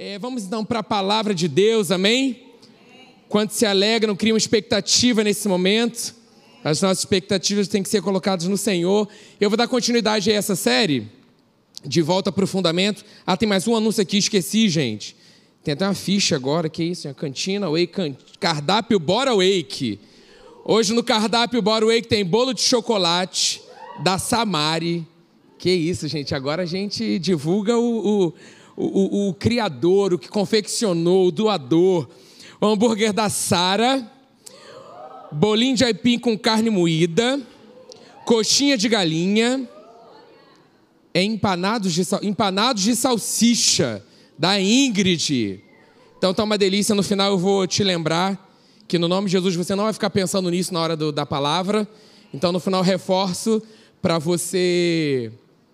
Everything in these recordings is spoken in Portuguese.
É, vamos então para a palavra de Deus, amém? Quantos se alegram, criam expectativa nesse momento? As nossas expectativas têm que ser colocadas no Senhor. Eu vou dar continuidade a essa série, de volta para o fundamento. Ah, tem mais um anúncio aqui, esqueci, gente. Tem até uma ficha agora, que é isso? A cantina, wake, cardápio Bora Wake. Hoje no cardápio Bora Wake tem bolo de chocolate da Samari. Que isso, gente, agora a gente divulga o, o o, o, o criador, o que confeccionou, o doador. O hambúrguer da Sara, bolinho de aipim com carne moída, coxinha de galinha, é empanados de, empanados de salsicha da Ingrid. Então tá uma delícia. No final eu vou te lembrar que no nome de Jesus você não vai ficar pensando nisso na hora do, da palavra. Então no final reforço para você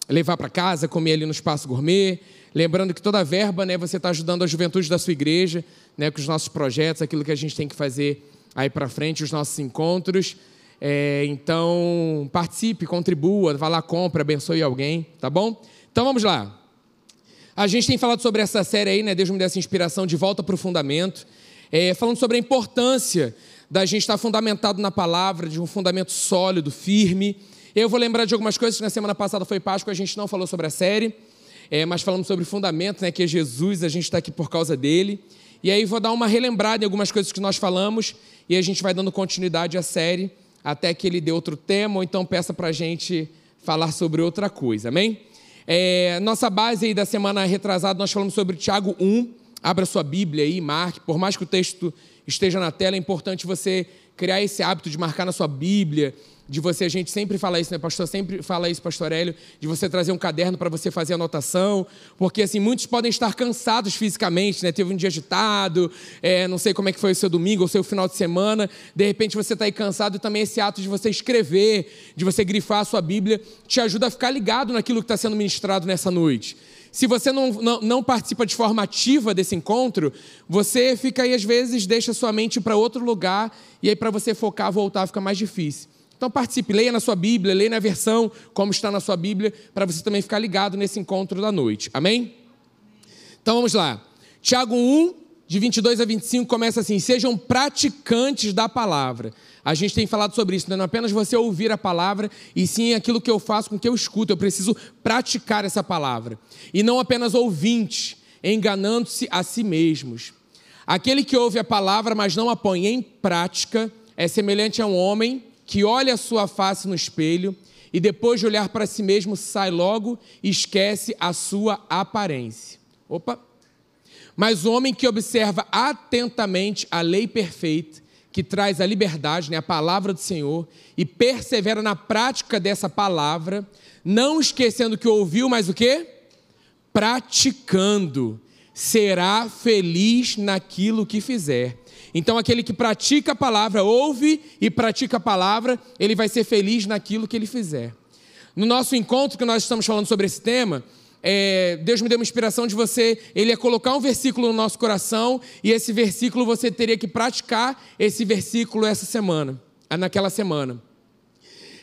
levar para casa, comer ali no espaço gourmet. Lembrando que toda verba, né, você está ajudando a juventude da sua igreja, né, com os nossos projetos, aquilo que a gente tem que fazer aí para frente, os nossos encontros. É, então, participe, contribua, vá lá, compre, abençoe alguém, tá bom? Então vamos lá. A gente tem falado sobre essa série aí, né? Deus me dê essa inspiração de volta para o fundamento, é, falando sobre a importância da gente estar fundamentado na palavra, de um fundamento sólido, firme. Eu vou lembrar de algumas coisas que na semana passada foi Páscoa, a gente não falou sobre a série é, mas falamos sobre fundamento, né, que é Jesus, a gente está aqui por causa dele. E aí vou dar uma relembrada em algumas coisas que nós falamos e a gente vai dando continuidade à série até que ele dê outro tema ou então peça para a gente falar sobre outra coisa, amém? É, nossa base aí da semana retrasada, nós falamos sobre Tiago 1. Abra sua Bíblia aí, marque. Por mais que o texto esteja na tela, é importante você criar esse hábito de marcar na sua Bíblia, de você, a gente sempre fala isso, né, pastor? Sempre fala isso, pastor Hélio, de você trazer um caderno para você fazer anotação, porque assim, muitos podem estar cansados fisicamente, né? Teve um dia agitado, é, não sei como é que foi o seu domingo o seu final de semana, de repente você está aí cansado e também esse ato de você escrever, de você grifar a sua Bíblia, te ajuda a ficar ligado naquilo que está sendo ministrado nessa noite. Se você não, não, não, participa de forma ativa desse encontro, você fica aí, às vezes, deixa sua mente para outro lugar, e aí, para você focar, voltar, fica mais difícil. Então participe, leia na sua Bíblia, leia na versão como está na sua Bíblia, para você também ficar ligado nesse encontro da noite. Amém? Então vamos lá. Tiago 1, de 22 a 25, começa assim: Sejam praticantes da palavra. A gente tem falado sobre isso, não é apenas você ouvir a palavra, e sim aquilo que eu faço com que eu escuto. Eu preciso praticar essa palavra. E não apenas ouvintes, enganando-se a si mesmos. Aquele que ouve a palavra, mas não a põe em prática, é semelhante a um homem que olha a sua face no espelho e depois de olhar para si mesmo sai logo e esquece a sua aparência. Opa! Mas o homem que observa atentamente a lei perfeita, que traz a liberdade, né, a palavra do Senhor, e persevera na prática dessa palavra, não esquecendo que ouviu, mas o quê? Praticando, será feliz naquilo que fizer. Então, aquele que pratica a palavra, ouve e pratica a palavra, ele vai ser feliz naquilo que ele fizer. No nosso encontro que nós estamos falando sobre esse tema, é, Deus me deu uma inspiração de você, ele ia colocar um versículo no nosso coração e esse versículo você teria que praticar esse versículo essa semana, naquela semana.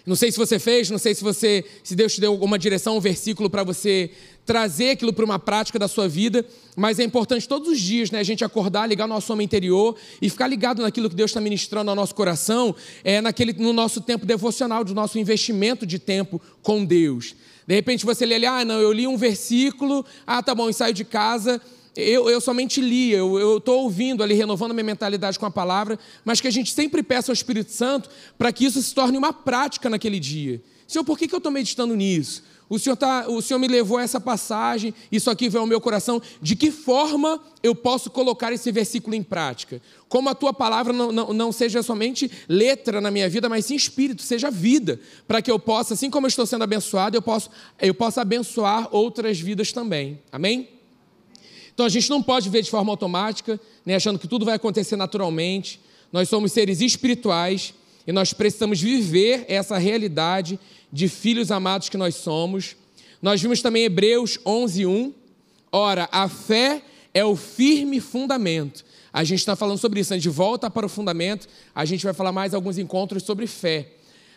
Não sei se você fez, não sei se você, se Deus te deu alguma direção, um versículo para você trazer aquilo para uma prática da sua vida, mas é importante todos os dias, né, a gente acordar, ligar o nosso homem interior e ficar ligado naquilo que Deus está ministrando ao nosso coração, é naquele, no nosso tempo devocional, do nosso investimento de tempo com Deus. De repente você lê ali, ah, não, eu li um versículo, ah, tá bom, e saio de casa eu, eu somente li, eu estou ouvindo ali, renovando minha mentalidade com a palavra, mas que a gente sempre peça ao Espírito Santo para que isso se torne uma prática naquele dia. Senhor, por que, que eu estou meditando nisso? O Senhor, tá, o Senhor me levou a essa passagem, isso aqui veio ao meu coração. De que forma eu posso colocar esse versículo em prática? Como a tua palavra não, não, não seja somente letra na minha vida, mas sim espírito, seja vida, para que eu possa, assim como eu estou sendo abençoado, eu, posso, eu possa abençoar outras vidas também. Amém? Então a gente não pode ver de forma automática, né, achando que tudo vai acontecer naturalmente. Nós somos seres espirituais e nós precisamos viver essa realidade de filhos amados que nós somos. Nós vimos também Hebreus 11:1. Ora, a fé é o firme fundamento. A gente está falando sobre isso, né? de volta para o fundamento, a gente vai falar mais alguns encontros sobre fé.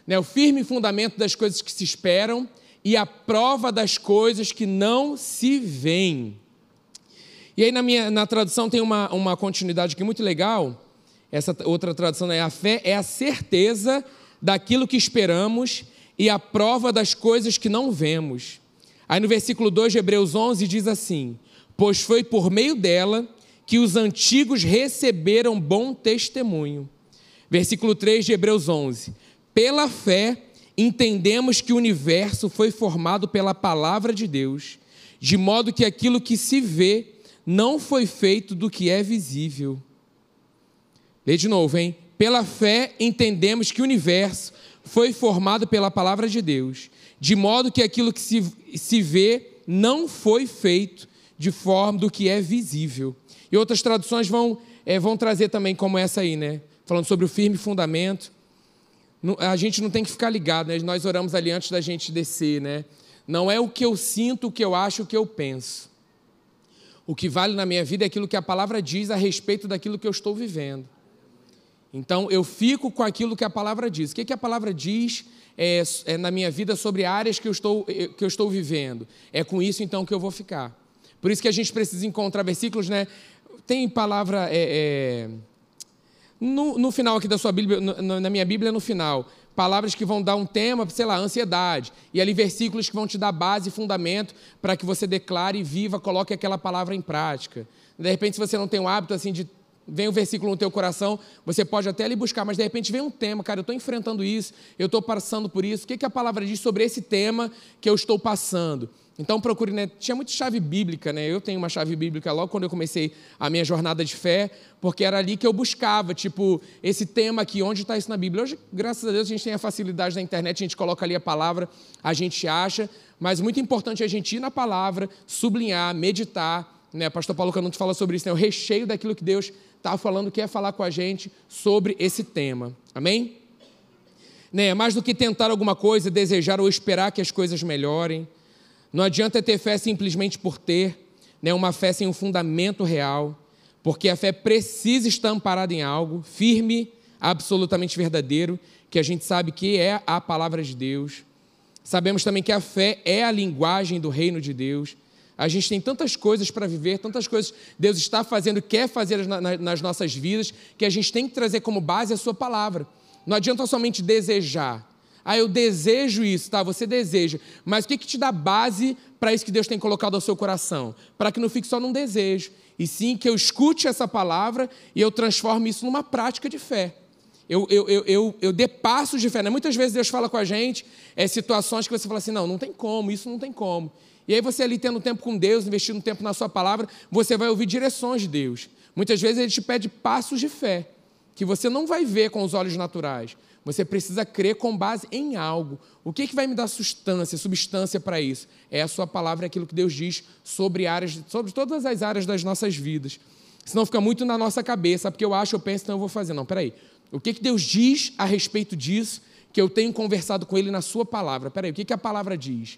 Né? O firme fundamento das coisas que se esperam e a prova das coisas que não se veem. E aí na minha na tradução tem uma, uma continuidade aqui muito legal. Essa outra tradução é a fé é a certeza daquilo que esperamos e a prova das coisas que não vemos. Aí no versículo 2 de Hebreus 11 diz assim: Pois foi por meio dela que os antigos receberam bom testemunho. Versículo 3 de Hebreus 11: Pela fé entendemos que o universo foi formado pela palavra de Deus, de modo que aquilo que se vê não foi feito do que é visível. Lê de novo, hein? Pela fé entendemos que o universo foi formado pela palavra de Deus, de modo que aquilo que se, se vê não foi feito de forma do que é visível. E outras traduções vão, é, vão trazer também como essa aí, né? Falando sobre o firme fundamento. A gente não tem que ficar ligado, né? Nós oramos ali antes da gente descer, né? Não é o que eu sinto, o que eu acho, o que eu penso. O que vale na minha vida é aquilo que a palavra diz a respeito daquilo que eu estou vivendo. Então, eu fico com aquilo que a palavra diz. O que, que a palavra diz é, é, na minha vida sobre áreas que eu, estou, eh, que eu estou vivendo? É com isso, então, que eu vou ficar. Por isso que a gente precisa encontrar versículos, né? Tem palavra. É, é, no, no, final aqui da sua Bíblia, no, na minha Bíblia, no final, palavras que vão dar um tema, sei lá, ansiedade. E ali versículos que vão te dar base e fundamento para que você declare, viva, coloque aquela palavra em prática. De repente, se você não tem o hábito assim de vem um versículo no teu coração, você pode até ali buscar, mas de repente vem um tema, cara, eu estou enfrentando isso, eu estou passando por isso. O que, que a palavra diz sobre esse tema que eu estou passando? Então procure, né? Tinha muita chave bíblica, né? Eu tenho uma chave bíblica logo quando eu comecei a minha jornada de fé, porque era ali que eu buscava, tipo, esse tema aqui, onde está isso na Bíblia? Hoje, graças a Deus, a gente tem a facilidade da internet, a gente coloca ali a palavra, a gente acha, mas muito importante é a gente ir na palavra, sublinhar, meditar, né? Pastor Paulo Canuto fala sobre isso, né? O recheio daquilo que Deus está falando, quer falar com a gente sobre esse tema. Amém? Né? Mais do que tentar alguma coisa, desejar ou esperar que as coisas melhorem. Não adianta ter fé simplesmente por ter, né, uma fé sem um fundamento real, porque a fé precisa estar amparada em algo firme, absolutamente verdadeiro, que a gente sabe que é a palavra de Deus. Sabemos também que a fé é a linguagem do reino de Deus. A gente tem tantas coisas para viver, tantas coisas Deus está fazendo, quer fazer nas nossas vidas, que a gente tem que trazer como base a Sua palavra. Não adianta somente desejar, ah, eu desejo isso, tá? Você deseja. Mas o que, que te dá base para isso que Deus tem colocado ao seu coração? Para que não fique só num desejo. E sim que eu escute essa palavra e eu transforme isso numa prática de fé. Eu, eu, eu, eu, eu dê passos de fé. Né? Muitas vezes Deus fala com a gente é, situações que você fala assim: não, não tem como, isso não tem como. E aí você ali tendo tempo com Deus, investindo tempo na sua palavra, você vai ouvir direções de Deus. Muitas vezes ele te pede passos de fé, que você não vai ver com os olhos naturais, você precisa crer com base em algo. O que, que vai me dar substância, substância para isso? É a sua palavra, é aquilo que Deus diz sobre áreas, sobre todas as áreas das nossas vidas. Senão fica muito na nossa cabeça, porque eu acho, eu penso, então eu vou fazer. Não, peraí. O que, que Deus diz a respeito disso que eu tenho conversado com Ele na Sua palavra? Peraí, o que, que a palavra diz?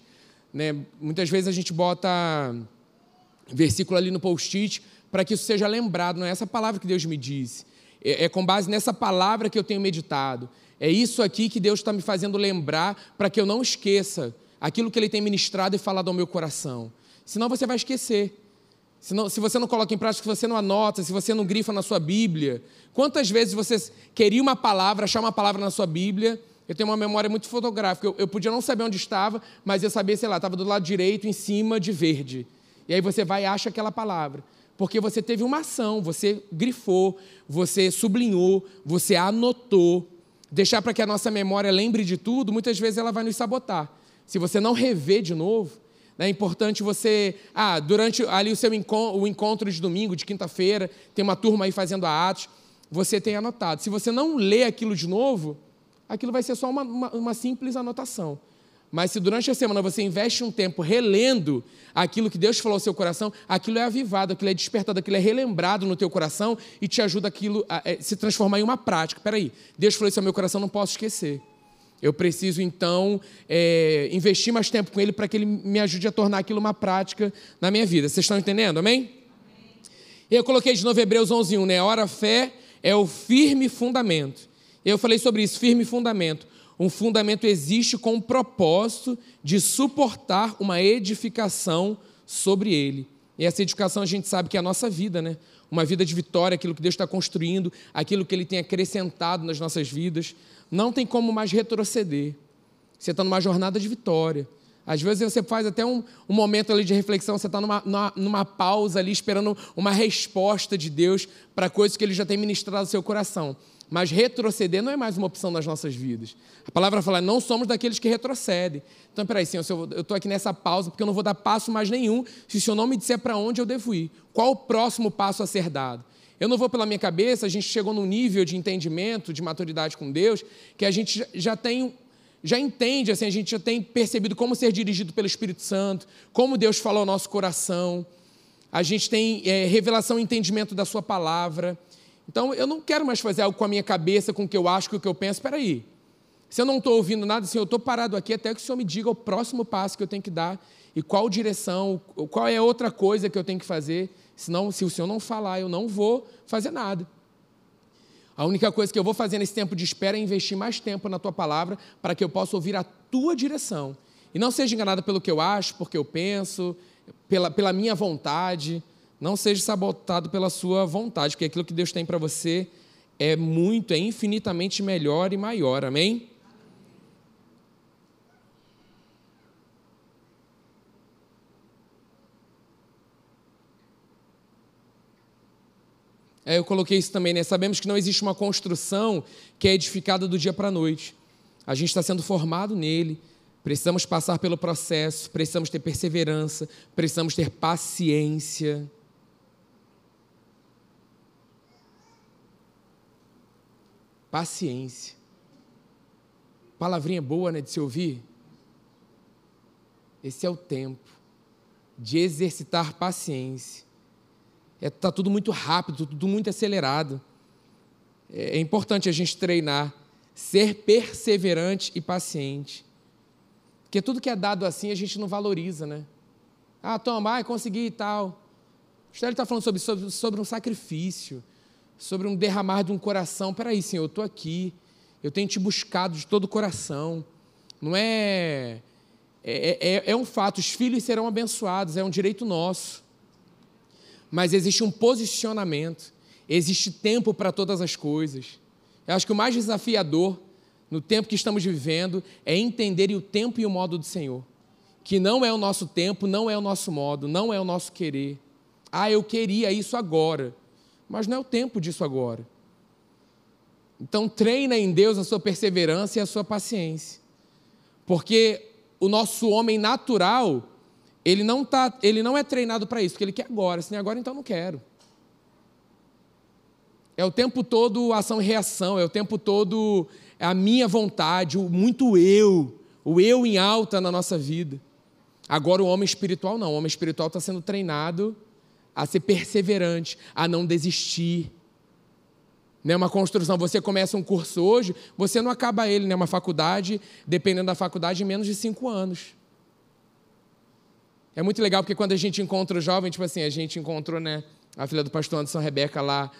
Né? Muitas vezes a gente bota versículo ali no post-it para que isso seja lembrado. Não é essa palavra que Deus me disse. É, é com base nessa palavra que eu tenho meditado. É isso aqui que Deus está me fazendo lembrar para que eu não esqueça aquilo que Ele tem ministrado e falado ao meu coração. Senão você vai esquecer. Senão, se você não coloca em prática, se você não anota, se você não grifa na sua Bíblia. Quantas vezes você queria uma palavra, achar uma palavra na sua Bíblia? Eu tenho uma memória muito fotográfica. Eu, eu podia não saber onde estava, mas eu sabia, sei lá, estava do lado direito, em cima de verde. E aí você vai e acha aquela palavra. Porque você teve uma ação, você grifou, você sublinhou, você anotou deixar para que a nossa memória lembre de tudo, muitas vezes ela vai nos sabotar. Se você não rever de novo, é importante você. Ah, durante ali o seu encontro, o encontro de domingo, de quinta-feira, tem uma turma aí fazendo a atos, você tem anotado. Se você não lê aquilo de novo, aquilo vai ser só uma, uma, uma simples anotação. Mas se durante a semana você investe um tempo relendo aquilo que Deus falou ao seu coração, aquilo é avivado, aquilo é despertado, aquilo é relembrado no teu coração e te ajuda aquilo a, a, a se transformar em uma prática. Peraí, Deus falou isso ao meu coração, não posso esquecer. Eu preciso, então, é, investir mais tempo com Ele para que Ele me ajude a tornar aquilo uma prática na minha vida. Vocês estão entendendo? Amém? Amém. Eu coloquei de novo Hebreus 11, 1, né? Ora, fé é o firme fundamento. Eu falei sobre isso, firme fundamento. Um fundamento existe com o propósito de suportar uma edificação sobre ele. E essa edificação a gente sabe que é a nossa vida, né? Uma vida de vitória, aquilo que Deus está construindo, aquilo que Ele tem acrescentado nas nossas vidas. Não tem como mais retroceder. Você está numa jornada de vitória. Às vezes você faz até um, um momento ali de reflexão, você está numa, numa, numa, pausa ali, esperando uma resposta de Deus para coisas que Ele já tem ministrado no seu coração. Mas retroceder não é mais uma opção nas nossas vidas. A palavra fala, não somos daqueles que retrocedem. Então, peraí, Senhor, eu estou aqui nessa pausa porque eu não vou dar passo mais nenhum se o Senhor não me disser para onde eu devo ir. Qual o próximo passo a ser dado? Eu não vou pela minha cabeça, a gente chegou num nível de entendimento, de maturidade com Deus, que a gente já tem, já entende, assim, a gente já tem percebido como ser dirigido pelo Espírito Santo, como Deus falou ao nosso coração. A gente tem é, revelação e entendimento da Sua palavra. Então, eu não quero mais fazer algo com a minha cabeça, com o que eu acho, com o que eu penso. Espera aí. Se eu não estou ouvindo nada, assim, eu estou parado aqui até que o Senhor me diga o próximo passo que eu tenho que dar e qual direção, qual é outra coisa que eu tenho que fazer. Senão, se o Senhor não falar, eu não vou fazer nada. A única coisa que eu vou fazer nesse tempo de espera é investir mais tempo na tua palavra para que eu possa ouvir a tua direção. E não seja enganado pelo que eu acho, porque eu penso, pela, pela minha vontade. Não seja sabotado pela sua vontade, porque aquilo que Deus tem para você é muito, é infinitamente melhor e maior. Amém? É, eu coloquei isso também, né? Sabemos que não existe uma construção que é edificada do dia para a noite. A gente está sendo formado nele, precisamos passar pelo processo, precisamos ter perseverança, precisamos ter paciência. Paciência. Palavrinha boa, né, de se ouvir. Esse é o tempo de exercitar paciência. É, tá tudo muito rápido, tudo muito acelerado. É, é importante a gente treinar, ser perseverante e paciente. Porque tudo que é dado assim a gente não valoriza, né? Ah, toma, ah, consegui e tal. O Estélio está falando sobre, sobre, sobre um sacrifício sobre um derramar de um coração. Peraí, Senhor, eu estou aqui, eu tenho te buscado de todo o coração. Não é, é, é, é um fato, os filhos serão abençoados, é um direito nosso. Mas existe um posicionamento, existe tempo para todas as coisas. Eu acho que o mais desafiador no tempo que estamos vivendo é entender o tempo e o modo do Senhor. Que não é o nosso tempo, não é o nosso modo, não é o nosso querer. Ah, eu queria isso agora mas não é o tempo disso agora. Então treina em Deus a sua perseverança e a sua paciência. Porque o nosso homem natural, ele não, tá, ele não é treinado para isso, porque ele quer agora. Se nem agora, então não quero. É o tempo todo ação e reação, é o tempo todo a minha vontade, o muito eu, o eu em alta na nossa vida. Agora o homem espiritual não, o homem espiritual está sendo treinado a ser perseverante, a não desistir. Não é uma construção. Você começa um curso hoje, você não acaba ele, né? Uma faculdade, dependendo da faculdade, em menos de cinco anos. É muito legal porque quando a gente encontra o jovem, tipo assim, a gente encontrou, né, a filha do pastor Anderson Rebeca lá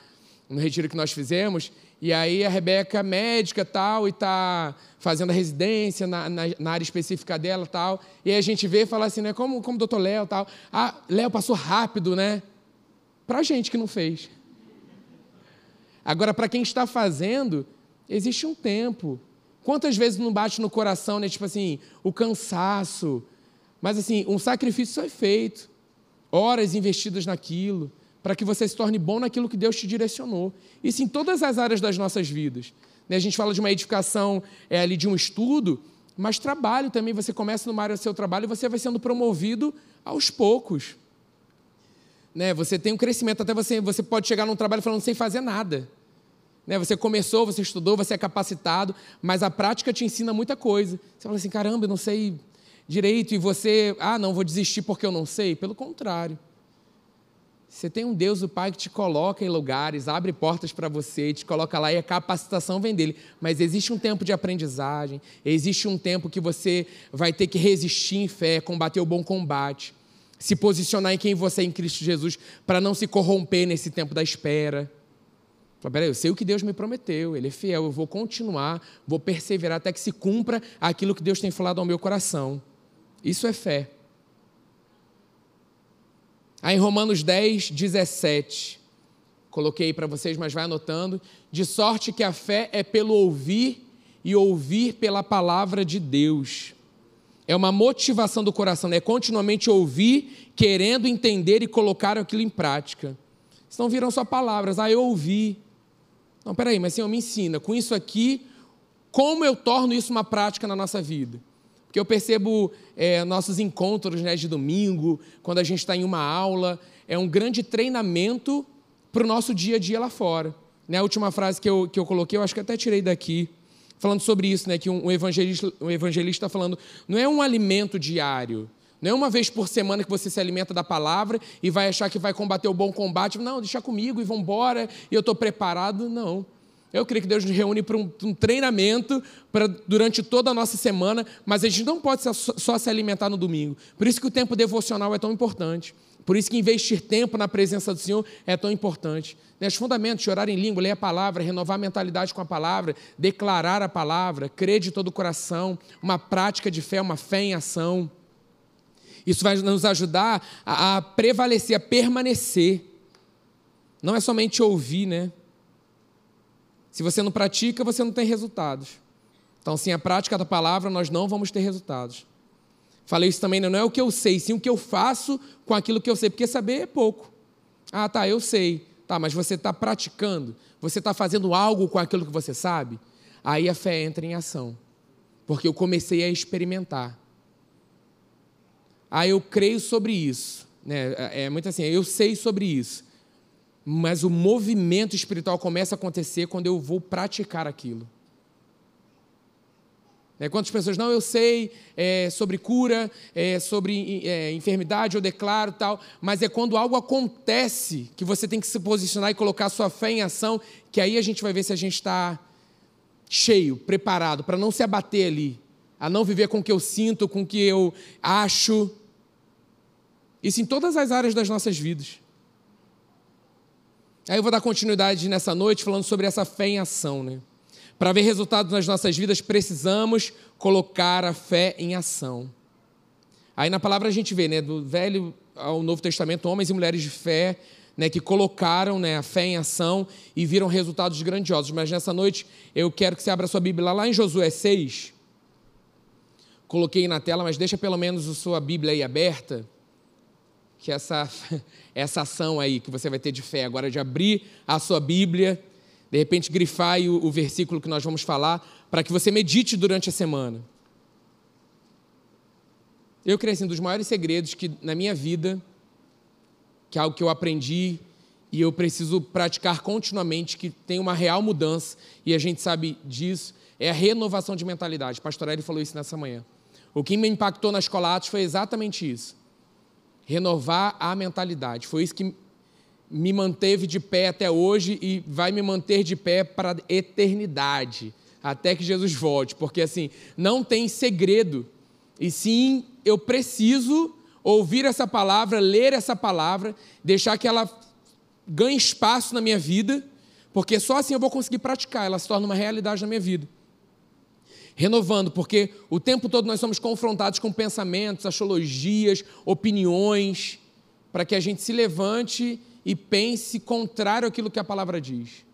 no retiro que nós fizemos, e aí a Rebeca, médica tal, e está fazendo a residência na, na, na, área específica dela tal. E aí a gente vê e fala assim, né? Como, como o doutor Léo tal. Ah, Léo passou rápido, né? Para a gente que não fez. Agora, para quem está fazendo, existe um tempo. Quantas vezes não bate no coração, né? Tipo assim, o cansaço. Mas assim, um sacrifício foi feito. Horas investidas naquilo para que você se torne bom naquilo que Deus te direcionou. Isso em todas as áreas das nossas vidas. Né, a gente fala de uma edificação é, ali de um estudo, mas trabalho também. Você começa numa área do seu trabalho e você vai sendo promovido aos poucos. Né? Você tem um crescimento, até você, você pode chegar num trabalho falando sem fazer nada. Né? Você começou, você estudou, você é capacitado, mas a prática te ensina muita coisa. Você fala assim: caramba, eu não sei direito, e você, ah, não, vou desistir porque eu não sei. Pelo contrário. Você tem um Deus, o Pai, que te coloca em lugares, abre portas para você, te coloca lá e a capacitação vem dele. Mas existe um tempo de aprendizagem, existe um tempo que você vai ter que resistir em fé, combater o bom combate, se posicionar em quem você é em Cristo Jesus, para não se corromper nesse tempo da espera. Fala, peraí, eu sei o que Deus me prometeu, Ele é fiel, eu vou continuar, vou perseverar até que se cumpra aquilo que Deus tem falado ao meu coração. Isso é fé. Aí em Romanos 10, 17. Coloquei para vocês, mas vai anotando. De sorte que a fé é pelo ouvir e ouvir pela palavra de Deus. É uma motivação do coração, é continuamente ouvir, querendo entender e colocar aquilo em prática. Senão viram só palavras, ah, eu ouvi. Não, peraí, mas Senhor, me ensina, com isso aqui, como eu torno isso uma prática na nossa vida? Porque eu percebo é, nossos encontros né, de domingo, quando a gente está em uma aula, é um grande treinamento para o nosso dia a dia lá fora. Né, a última frase que eu, que eu coloquei, eu acho que até tirei daqui, falando sobre isso, né, que um, um evangelista um evangelista está falando, não é um alimento diário, não é uma vez por semana que você se alimenta da palavra e vai achar que vai combater o bom combate. Não, deixa comigo e vamos embora, e eu estou preparado. Não. Eu creio que Deus nos reúne para um, um treinamento para durante toda a nossa semana, mas a gente não pode só, só se alimentar no domingo. Por isso que o tempo devocional é tão importante. Por isso que investir tempo na presença do Senhor é tão importante. Né, os fundamentos de orar em língua, ler a palavra, renovar a mentalidade com a palavra, declarar a palavra, crer de todo o coração, uma prática de fé, uma fé em ação. Isso vai nos ajudar a, a prevalecer, a permanecer. Não é somente ouvir, né? Se você não pratica, você não tem resultados. Então, sem a prática da palavra, nós não vamos ter resultados. Falei isso também, não é o que eu sei, sim o que eu faço com aquilo que eu sei, porque saber é pouco. Ah, tá, eu sei. Tá, mas você está praticando, você está fazendo algo com aquilo que você sabe? Aí a fé entra em ação. Porque eu comecei a experimentar. Ah, eu creio sobre isso. Né? É, é muito assim, eu sei sobre isso. Mas o movimento espiritual começa a acontecer quando eu vou praticar aquilo. É, quantas pessoas, não, eu sei é, sobre cura, é, sobre é, enfermidade, eu declaro tal, mas é quando algo acontece que você tem que se posicionar e colocar sua fé em ação, que aí a gente vai ver se a gente está cheio, preparado, para não se abater ali, a não viver com o que eu sinto, com o que eu acho. Isso em todas as áreas das nossas vidas. Aí eu vou dar continuidade nessa noite falando sobre essa fé em ação, né? Para ver resultados nas nossas vidas, precisamos colocar a fé em ação. Aí na palavra a gente vê, né, do Velho ao Novo Testamento, homens e mulheres de fé, né, que colocaram né, a fé em ação e viram resultados grandiosos. Mas nessa noite eu quero que você abra sua Bíblia lá em Josué 6. Coloquei na tela, mas deixa pelo menos a sua Bíblia aí aberta. Que essa, essa ação aí que você vai ter de fé agora, de abrir a sua Bíblia de repente, grifar o, o versículo que nós vamos falar, para que você medite durante a semana. Eu creio assim, dos maiores segredos que na minha vida, que é algo que eu aprendi e eu preciso praticar continuamente, que tem uma real mudança, e a gente sabe disso, é a renovação de mentalidade. Pastor Eli falou isso nessa manhã. O que me impactou na escola Atos foi exatamente isso. Renovar a mentalidade. Foi isso que me manteve de pé até hoje e vai me manter de pé para a eternidade, até que Jesus volte, porque assim, não tem segredo. E sim, eu preciso ouvir essa palavra, ler essa palavra, deixar que ela ganhe espaço na minha vida, porque só assim eu vou conseguir praticar, ela se torna uma realidade na minha vida. Renovando, porque o tempo todo nós somos confrontados com pensamentos, astrologias, opiniões, para que a gente se levante e pense contrário àquilo que a palavra diz.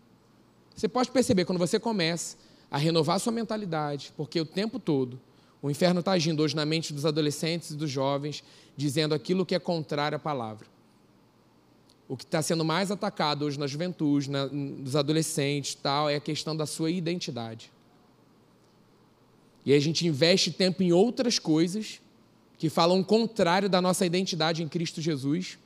Você pode perceber quando você começa a renovar sua mentalidade, porque o tempo todo o inferno está agindo hoje na mente dos adolescentes e dos jovens, dizendo aquilo que é contrário à palavra. O que está sendo mais atacado hoje na juventude, na, nos adolescentes, tal, é a questão da sua identidade. E a gente investe tempo em outras coisas que falam o contrário da nossa identidade em Cristo Jesus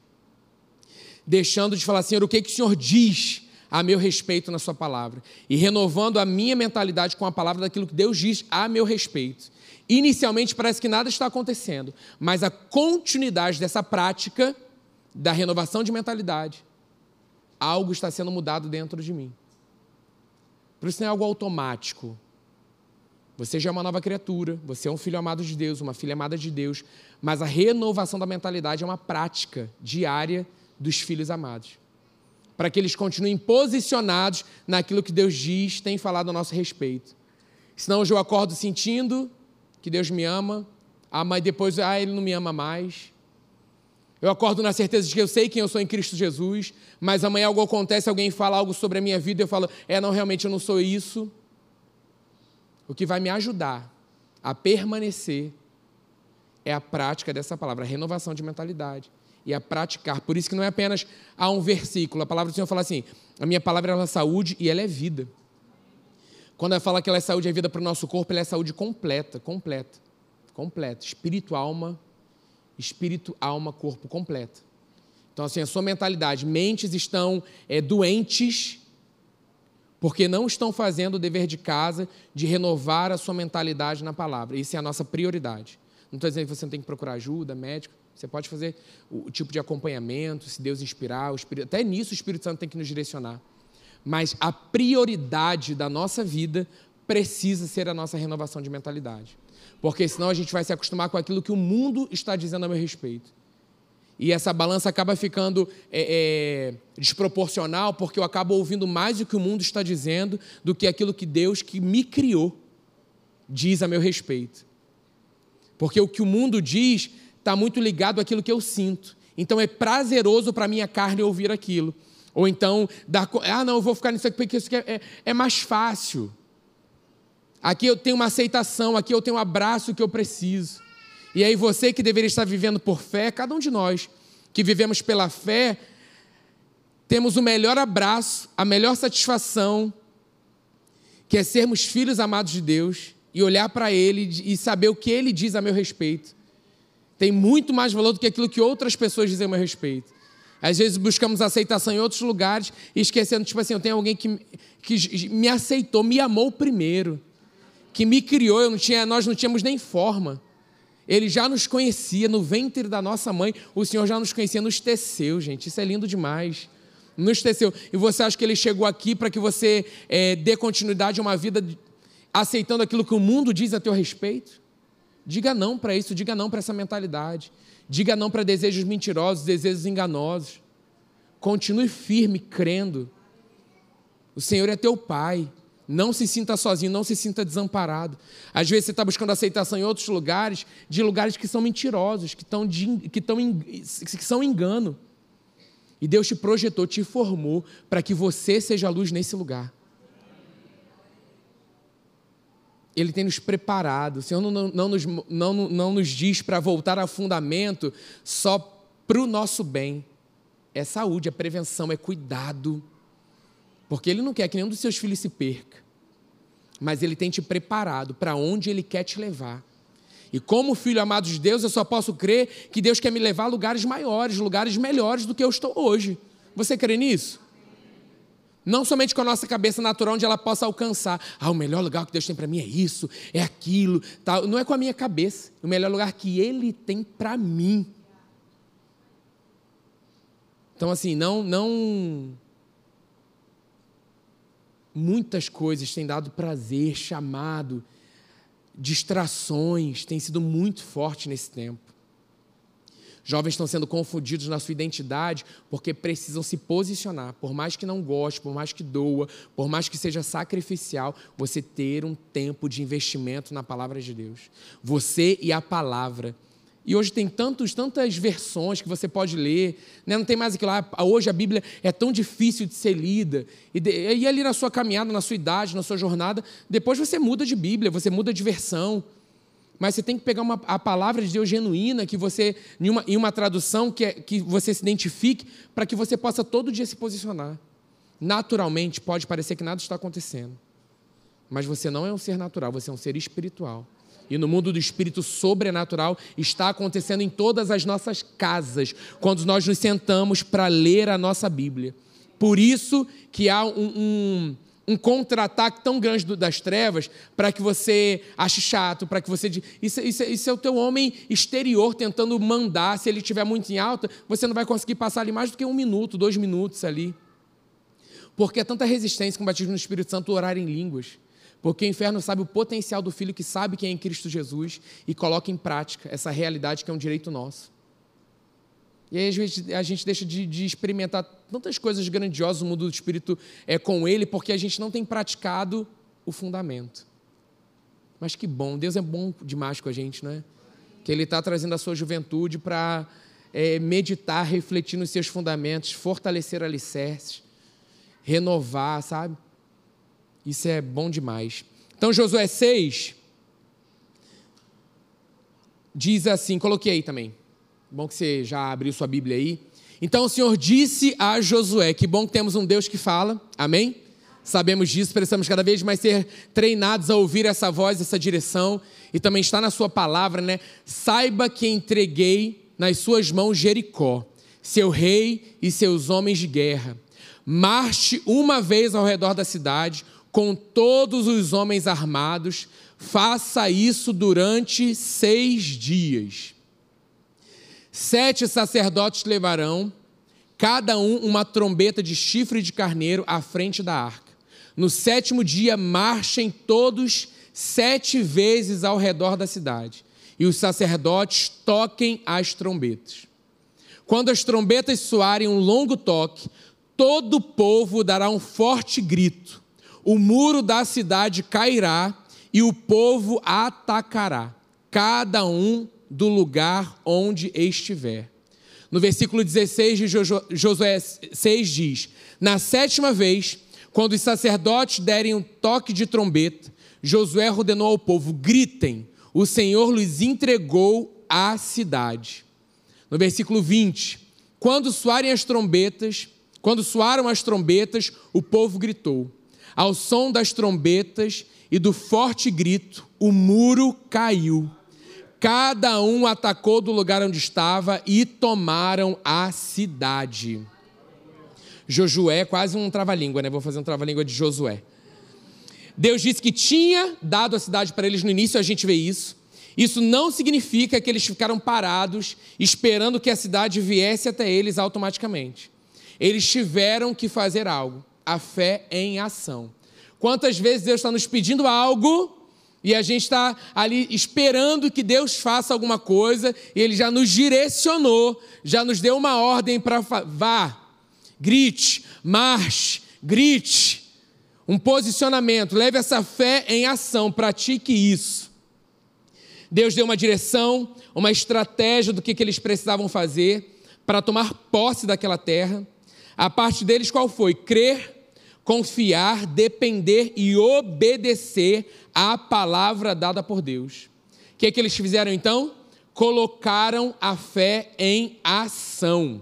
deixando de falar, Senhor, o que, que o Senhor diz a meu respeito na Sua palavra, e renovando a minha mentalidade com a palavra daquilo que Deus diz a meu respeito. Inicialmente parece que nada está acontecendo, mas a continuidade dessa prática da renovação de mentalidade, algo está sendo mudado dentro de mim. Por isso não é algo automático. Você já é uma nova criatura, você é um filho amado de Deus, uma filha amada de Deus, mas a renovação da mentalidade é uma prática diária dos filhos amados. Para que eles continuem posicionados naquilo que Deus diz, tem falado a nosso respeito. Senão hoje eu acordo sentindo que Deus me ama, ah, mas depois, ah, Ele não me ama mais. Eu acordo na certeza de que eu sei quem eu sou em Cristo Jesus, mas amanhã algo acontece, alguém fala algo sobre a minha vida, eu falo, é, não, realmente eu não sou isso. O que vai me ajudar a permanecer é a prática dessa palavra, a renovação de mentalidade. E a praticar. Por isso que não é apenas a um versículo. A palavra do Senhor fala assim: a minha palavra é saúde e ela é vida. Quando ela fala que ela é saúde e é vida para o nosso corpo, ela é saúde completa, completa, completa. Espírito, alma, espírito, alma, corpo completa. Então, assim, a sua mentalidade, mentes estão é, doentes porque não estão fazendo o dever de casa de renovar a sua mentalidade na palavra. Isso é a nossa prioridade. Não estou dizendo que você não tem que procurar ajuda, médico. Você pode fazer o tipo de acompanhamento, se Deus inspirar, Espírito, até nisso o Espírito Santo tem que nos direcionar. Mas a prioridade da nossa vida precisa ser a nossa renovação de mentalidade. Porque senão a gente vai se acostumar com aquilo que o mundo está dizendo a meu respeito. E essa balança acaba ficando é, é, desproporcional, porque eu acabo ouvindo mais o que o mundo está dizendo do que aquilo que Deus, que me criou, diz a meu respeito. Porque o que o mundo diz está muito ligado àquilo que eu sinto. Então é prazeroso para a minha carne ouvir aquilo. Ou então, dar, ah, não, eu vou ficar nisso aqui porque isso aqui é, é, é mais fácil. Aqui eu tenho uma aceitação, aqui eu tenho um abraço que eu preciso. E aí você que deveria estar vivendo por fé, cada um de nós que vivemos pela fé, temos o melhor abraço, a melhor satisfação, que é sermos filhos amados de Deus e olhar para Ele e saber o que Ele diz a meu respeito. Tem muito mais valor do que aquilo que outras pessoas dizem a meu respeito. Às vezes buscamos aceitação em outros lugares e esquecendo, tipo assim, eu tenho alguém que, que me aceitou, me amou primeiro, que me criou, eu não tinha, nós não tínhamos nem forma. Ele já nos conhecia no ventre da nossa mãe, o Senhor já nos conhecia, nos teceu, gente. Isso é lindo demais. Nos teceu. E você acha que ele chegou aqui para que você é, dê continuidade a uma vida aceitando aquilo que o mundo diz a teu respeito? Diga não para isso, diga não para essa mentalidade. Diga não para desejos mentirosos, desejos enganosos. Continue firme, crendo. O Senhor é teu Pai. Não se sinta sozinho, não se sinta desamparado. Às vezes você está buscando aceitação em outros lugares, de lugares que são mentirosos, que, estão de, que, estão, que são engano. E Deus te projetou, te formou para que você seja a luz nesse lugar. Ele tem nos preparado. O Senhor não, não, não, nos, não, não nos diz para voltar ao fundamento só para o nosso bem. É saúde, é prevenção, é cuidado. Porque Ele não quer que nenhum dos seus filhos se perca. Mas Ele tem te preparado para onde Ele quer te levar. E como filho amado de Deus, eu só posso crer que Deus quer me levar a lugares maiores, lugares melhores do que eu estou hoje. Você crê nisso? Não somente com a nossa cabeça natural, onde ela possa alcançar. Ah, o melhor lugar que Deus tem para mim é isso, é aquilo. Tal. Não é com a minha cabeça. O melhor lugar que Ele tem para mim. Então, assim, não, não Muitas coisas têm dado prazer, chamado, distrações, tem sido muito forte nesse tempo. Jovens estão sendo confundidos na sua identidade porque precisam se posicionar. Por mais que não goste, por mais que doa, por mais que seja sacrificial, você ter um tempo de investimento na palavra de Deus. Você e a palavra. E hoje tem tantos, tantas versões que você pode ler. Né? Não tem mais aquilo lá, ah, hoje a Bíblia é tão difícil de ser lida. E, de, e ali na sua caminhada, na sua idade, na sua jornada, depois você muda de Bíblia, você muda de versão. Mas você tem que pegar uma, a palavra de Deus genuína, que você, em uma, em uma tradução que, é, que você se identifique, para que você possa todo dia se posicionar. Naturalmente, pode parecer que nada está acontecendo. Mas você não é um ser natural, você é um ser espiritual e no mundo do espírito sobrenatural está acontecendo em todas as nossas casas, quando nós nos sentamos para ler a nossa Bíblia. Por isso que há um, um, um contra-ataque tão grande das trevas para que você ache chato, para que você. Isso, isso, isso é o teu homem exterior tentando mandar. Se ele estiver muito em alta, você não vai conseguir passar ali mais do que um minuto, dois minutos ali. Porque é tanta resistência com o batismo no Espírito Santo orar em línguas. Porque o inferno sabe o potencial do filho que sabe quem é em Cristo Jesus e coloca em prática essa realidade que é um direito nosso. E aí, às vezes, a gente deixa de, de experimentar tantas coisas grandiosas no mundo do espírito é, com ele, porque a gente não tem praticado o fundamento. Mas que bom, Deus é bom demais com a gente, não é? Que Ele está trazendo a sua juventude para é, meditar, refletir nos seus fundamentos, fortalecer alicerces, renovar, sabe? Isso é bom demais. Então, Josué 6 diz assim: coloquei aí também. Bom que você já abriu sua Bíblia aí. Então o Senhor disse a Josué: Que bom que temos um Deus que fala, amém? Sabemos disso, precisamos cada vez mais ser treinados a ouvir essa voz, essa direção, e também está na Sua palavra, né? Saiba que entreguei nas Suas mãos Jericó, seu rei e seus homens de guerra. Marche uma vez ao redor da cidade, com todos os homens armados, faça isso durante seis dias. Sete sacerdotes levarão, cada um uma trombeta de chifre de carneiro à frente da arca. No sétimo dia, marchem todos sete vezes ao redor da cidade, e os sacerdotes toquem as trombetas. Quando as trombetas soarem um longo toque, todo o povo dará um forte grito. O muro da cidade cairá e o povo atacará, cada um do lugar onde estiver. No versículo 16 de Josué 6 diz: Na sétima vez, quando os sacerdotes derem um toque de trombeta, Josué ordenou ao povo: gritem, o Senhor lhes entregou a cidade. No versículo 20: Quando soarem as trombetas, quando soaram as trombetas, o povo gritou. Ao som das trombetas e do forte grito, o muro caiu Cada um atacou do lugar onde estava e tomaram a cidade. Josué, quase um trava-língua, né? Vou fazer um trava-língua de Josué. Deus disse que tinha dado a cidade para eles no início, a gente vê isso. Isso não significa que eles ficaram parados esperando que a cidade viesse até eles automaticamente. Eles tiveram que fazer algo. A fé em ação. Quantas vezes Deus está nos pedindo algo e a gente está ali esperando que Deus faça alguma coisa, e Ele já nos direcionou, já nos deu uma ordem para vá, grite, marche, grite. Um posicionamento, leve essa fé em ação, pratique isso. Deus deu uma direção, uma estratégia do que, que eles precisavam fazer para tomar posse daquela terra. A parte deles qual foi? Crer confiar, depender e obedecer à palavra dada por Deus. O que, é que eles fizeram então? Colocaram a fé em ação.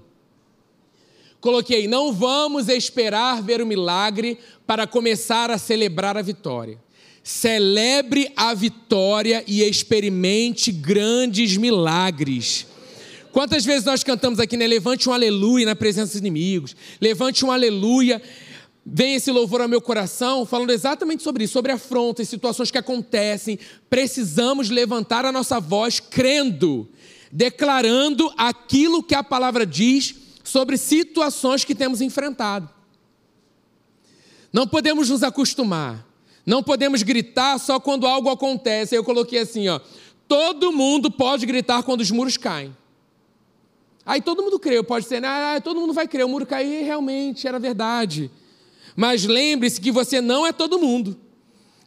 Coloquei, não vamos esperar ver o milagre para começar a celebrar a vitória. Celebre a vitória e experimente grandes milagres. Quantas vezes nós cantamos aqui, né? Levante um aleluia na presença dos inimigos. Levante um aleluia vem esse louvor ao meu coração falando exatamente sobre isso, sobre afrontas, situações que acontecem. Precisamos levantar a nossa voz crendo, declarando aquilo que a palavra diz sobre situações que temos enfrentado. Não podemos nos acostumar. Não podemos gritar só quando algo acontece. Eu coloquei assim, ó. Todo mundo pode gritar quando os muros caem. Aí todo mundo crê, pode ser, ah, todo mundo vai crer, o muro cair realmente era verdade. Mas lembre-se que você não é todo mundo.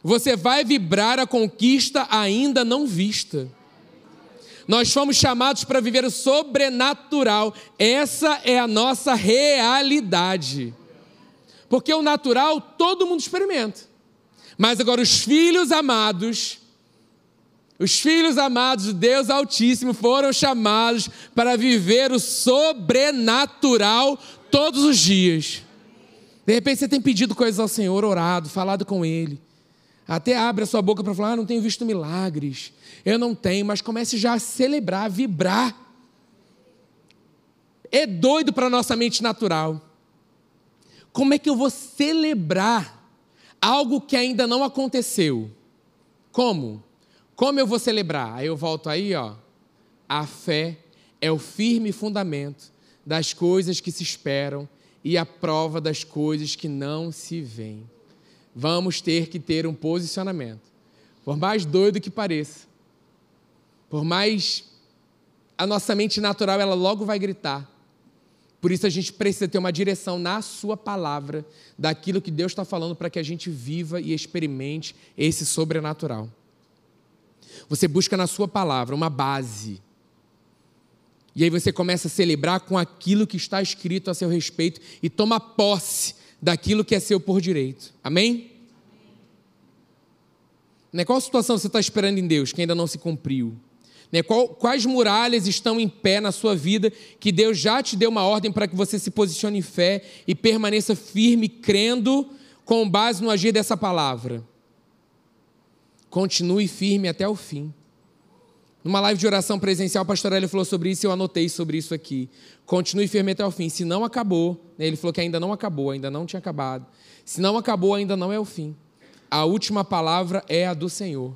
Você vai vibrar a conquista ainda não vista. Nós fomos chamados para viver o sobrenatural. Essa é a nossa realidade. Porque o natural todo mundo experimenta. Mas agora os filhos amados, os filhos amados de Deus Altíssimo foram chamados para viver o sobrenatural todos os dias. De repente você tem pedido coisas ao Senhor, orado, falado com Ele. Até abre a sua boca para falar: ah, não tenho visto milagres. Eu não tenho, mas comece já a celebrar, a vibrar. É doido para a nossa mente natural. Como é que eu vou celebrar algo que ainda não aconteceu? Como? Como eu vou celebrar? Aí eu volto aí, ó. A fé é o firme fundamento das coisas que se esperam e a prova das coisas que não se veem. Vamos ter que ter um posicionamento. Por mais doido que pareça, por mais a nossa mente natural, ela logo vai gritar. Por isso a gente precisa ter uma direção na Sua palavra, daquilo que Deus está falando, para que a gente viva e experimente esse sobrenatural. Você busca na Sua palavra uma base E aí você começa a celebrar com aquilo que está escrito a seu respeito e toma posse daquilo que é seu por direito. Amém? Né? Qual situação você está esperando em Deus que ainda não se cumpriu? Né? Qual, quais muralhas estão em pé na sua vida que Deus já te deu uma ordem para que você se posicione em fé e permaneça firme, crendo com base no agir dessa palavra? Continue firme até o fim. Numa live de oração presencial, o pastor Hélio falou sobre isso e eu anotei sobre isso aqui. Continue firme até o fim. Se não acabou, né, ele falou que ainda não acabou, ainda não tinha acabado. Se não acabou, ainda não é o fim. A última palavra é a do Senhor.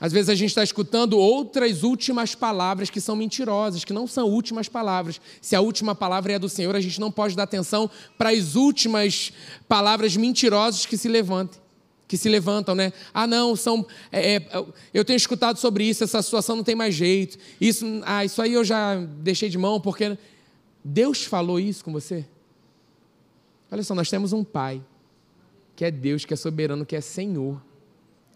Às vezes a gente está escutando outras últimas palavras que são mentirosas, que não são últimas palavras. Se a última palavra é a do Senhor, a gente não pode dar atenção para as últimas palavras mentirosas que se levantem que se levantam, né? Ah, não, são. É, é, eu tenho escutado sobre isso, essa situação não tem mais jeito. Isso, ah, isso aí eu já deixei de mão, porque Deus falou isso com você. Olha só, nós temos um Pai, que é Deus, que é soberano, que é Senhor,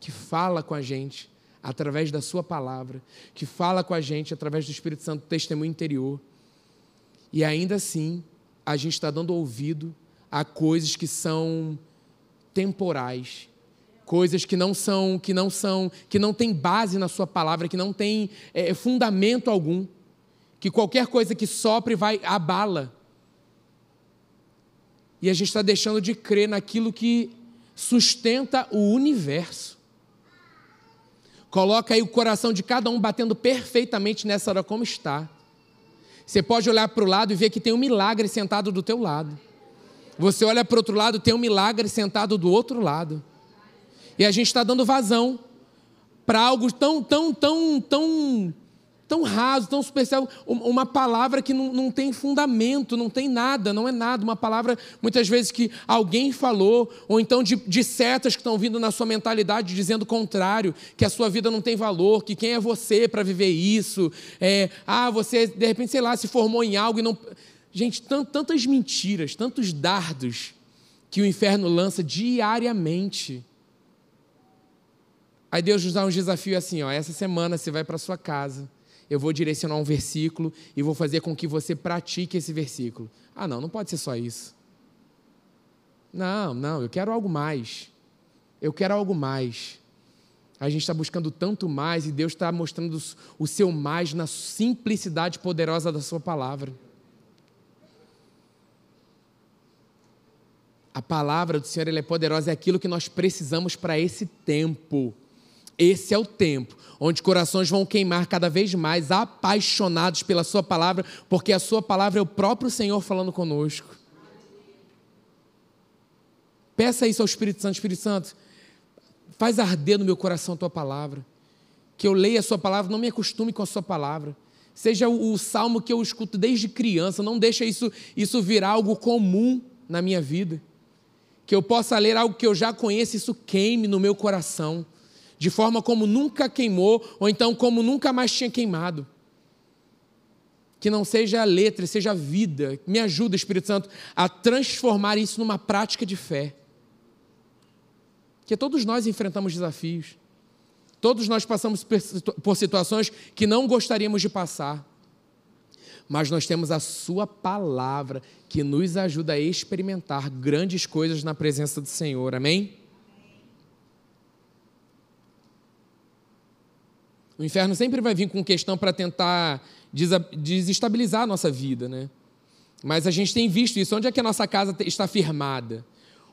que fala com a gente através da Sua palavra, que fala com a gente através do Espírito Santo, testemunho interior. E ainda assim, a gente está dando ouvido a coisas que são temporais, coisas que não são, que não são, que não tem base na sua palavra, que não tem é, fundamento algum, que qualquer coisa que sopre vai abala. E a gente está deixando de crer naquilo que sustenta o universo. Coloca aí o coração de cada um batendo perfeitamente nessa hora como está. Você pode olhar para o lado e ver que tem um milagre sentado do teu lado. Você olha para o outro lado, tem um milagre sentado do outro lado. E a gente está dando vazão para algo tão, tão, tão, tão, tão raso, tão superficial, uma palavra que não, não tem fundamento, não tem nada, não é nada, uma palavra muitas vezes que alguém falou, ou então de, de setas que estão vindo na sua mentalidade dizendo o contrário, que a sua vida não tem valor, que quem é você para viver isso, é, ah, você de repente, sei lá, se formou em algo e não. Gente, tantas mentiras, tantos dardos que o inferno lança diariamente. Aí Deus nos dá um desafio assim, ó, essa semana você vai para sua casa, eu vou direcionar um versículo e vou fazer com que você pratique esse versículo. Ah, não, não pode ser só isso. Não, não, eu quero algo mais. Eu quero algo mais. A gente está buscando tanto mais e Deus está mostrando o seu mais na simplicidade poderosa da Sua palavra. A palavra do Senhor é poderosa, é aquilo que nós precisamos para esse tempo. Esse é o tempo onde corações vão queimar cada vez mais, apaixonados pela Sua palavra, porque a Sua palavra é o próprio Senhor falando conosco. Peça isso ao Espírito Santo, Espírito Santo, faz arder no meu coração a Tua palavra. Que eu leia a Sua palavra, não me acostume com a Sua palavra. Seja o, o salmo que eu escuto desde criança, não deixa isso, isso virar algo comum na minha vida. Que eu possa ler algo que eu já conheço, isso queime no meu coração de forma como nunca queimou, ou então como nunca mais tinha queimado. Que não seja a letra, seja a vida. Me ajuda, Espírito Santo, a transformar isso numa prática de fé. Porque todos nós enfrentamos desafios. Todos nós passamos por situações que não gostaríamos de passar. Mas nós temos a Sua palavra que nos ajuda a experimentar grandes coisas na presença do Senhor. Amém? O inferno sempre vai vir com questão para tentar desestabilizar a nossa vida, né? Mas a gente tem visto isso. Onde é que a nossa casa está firmada?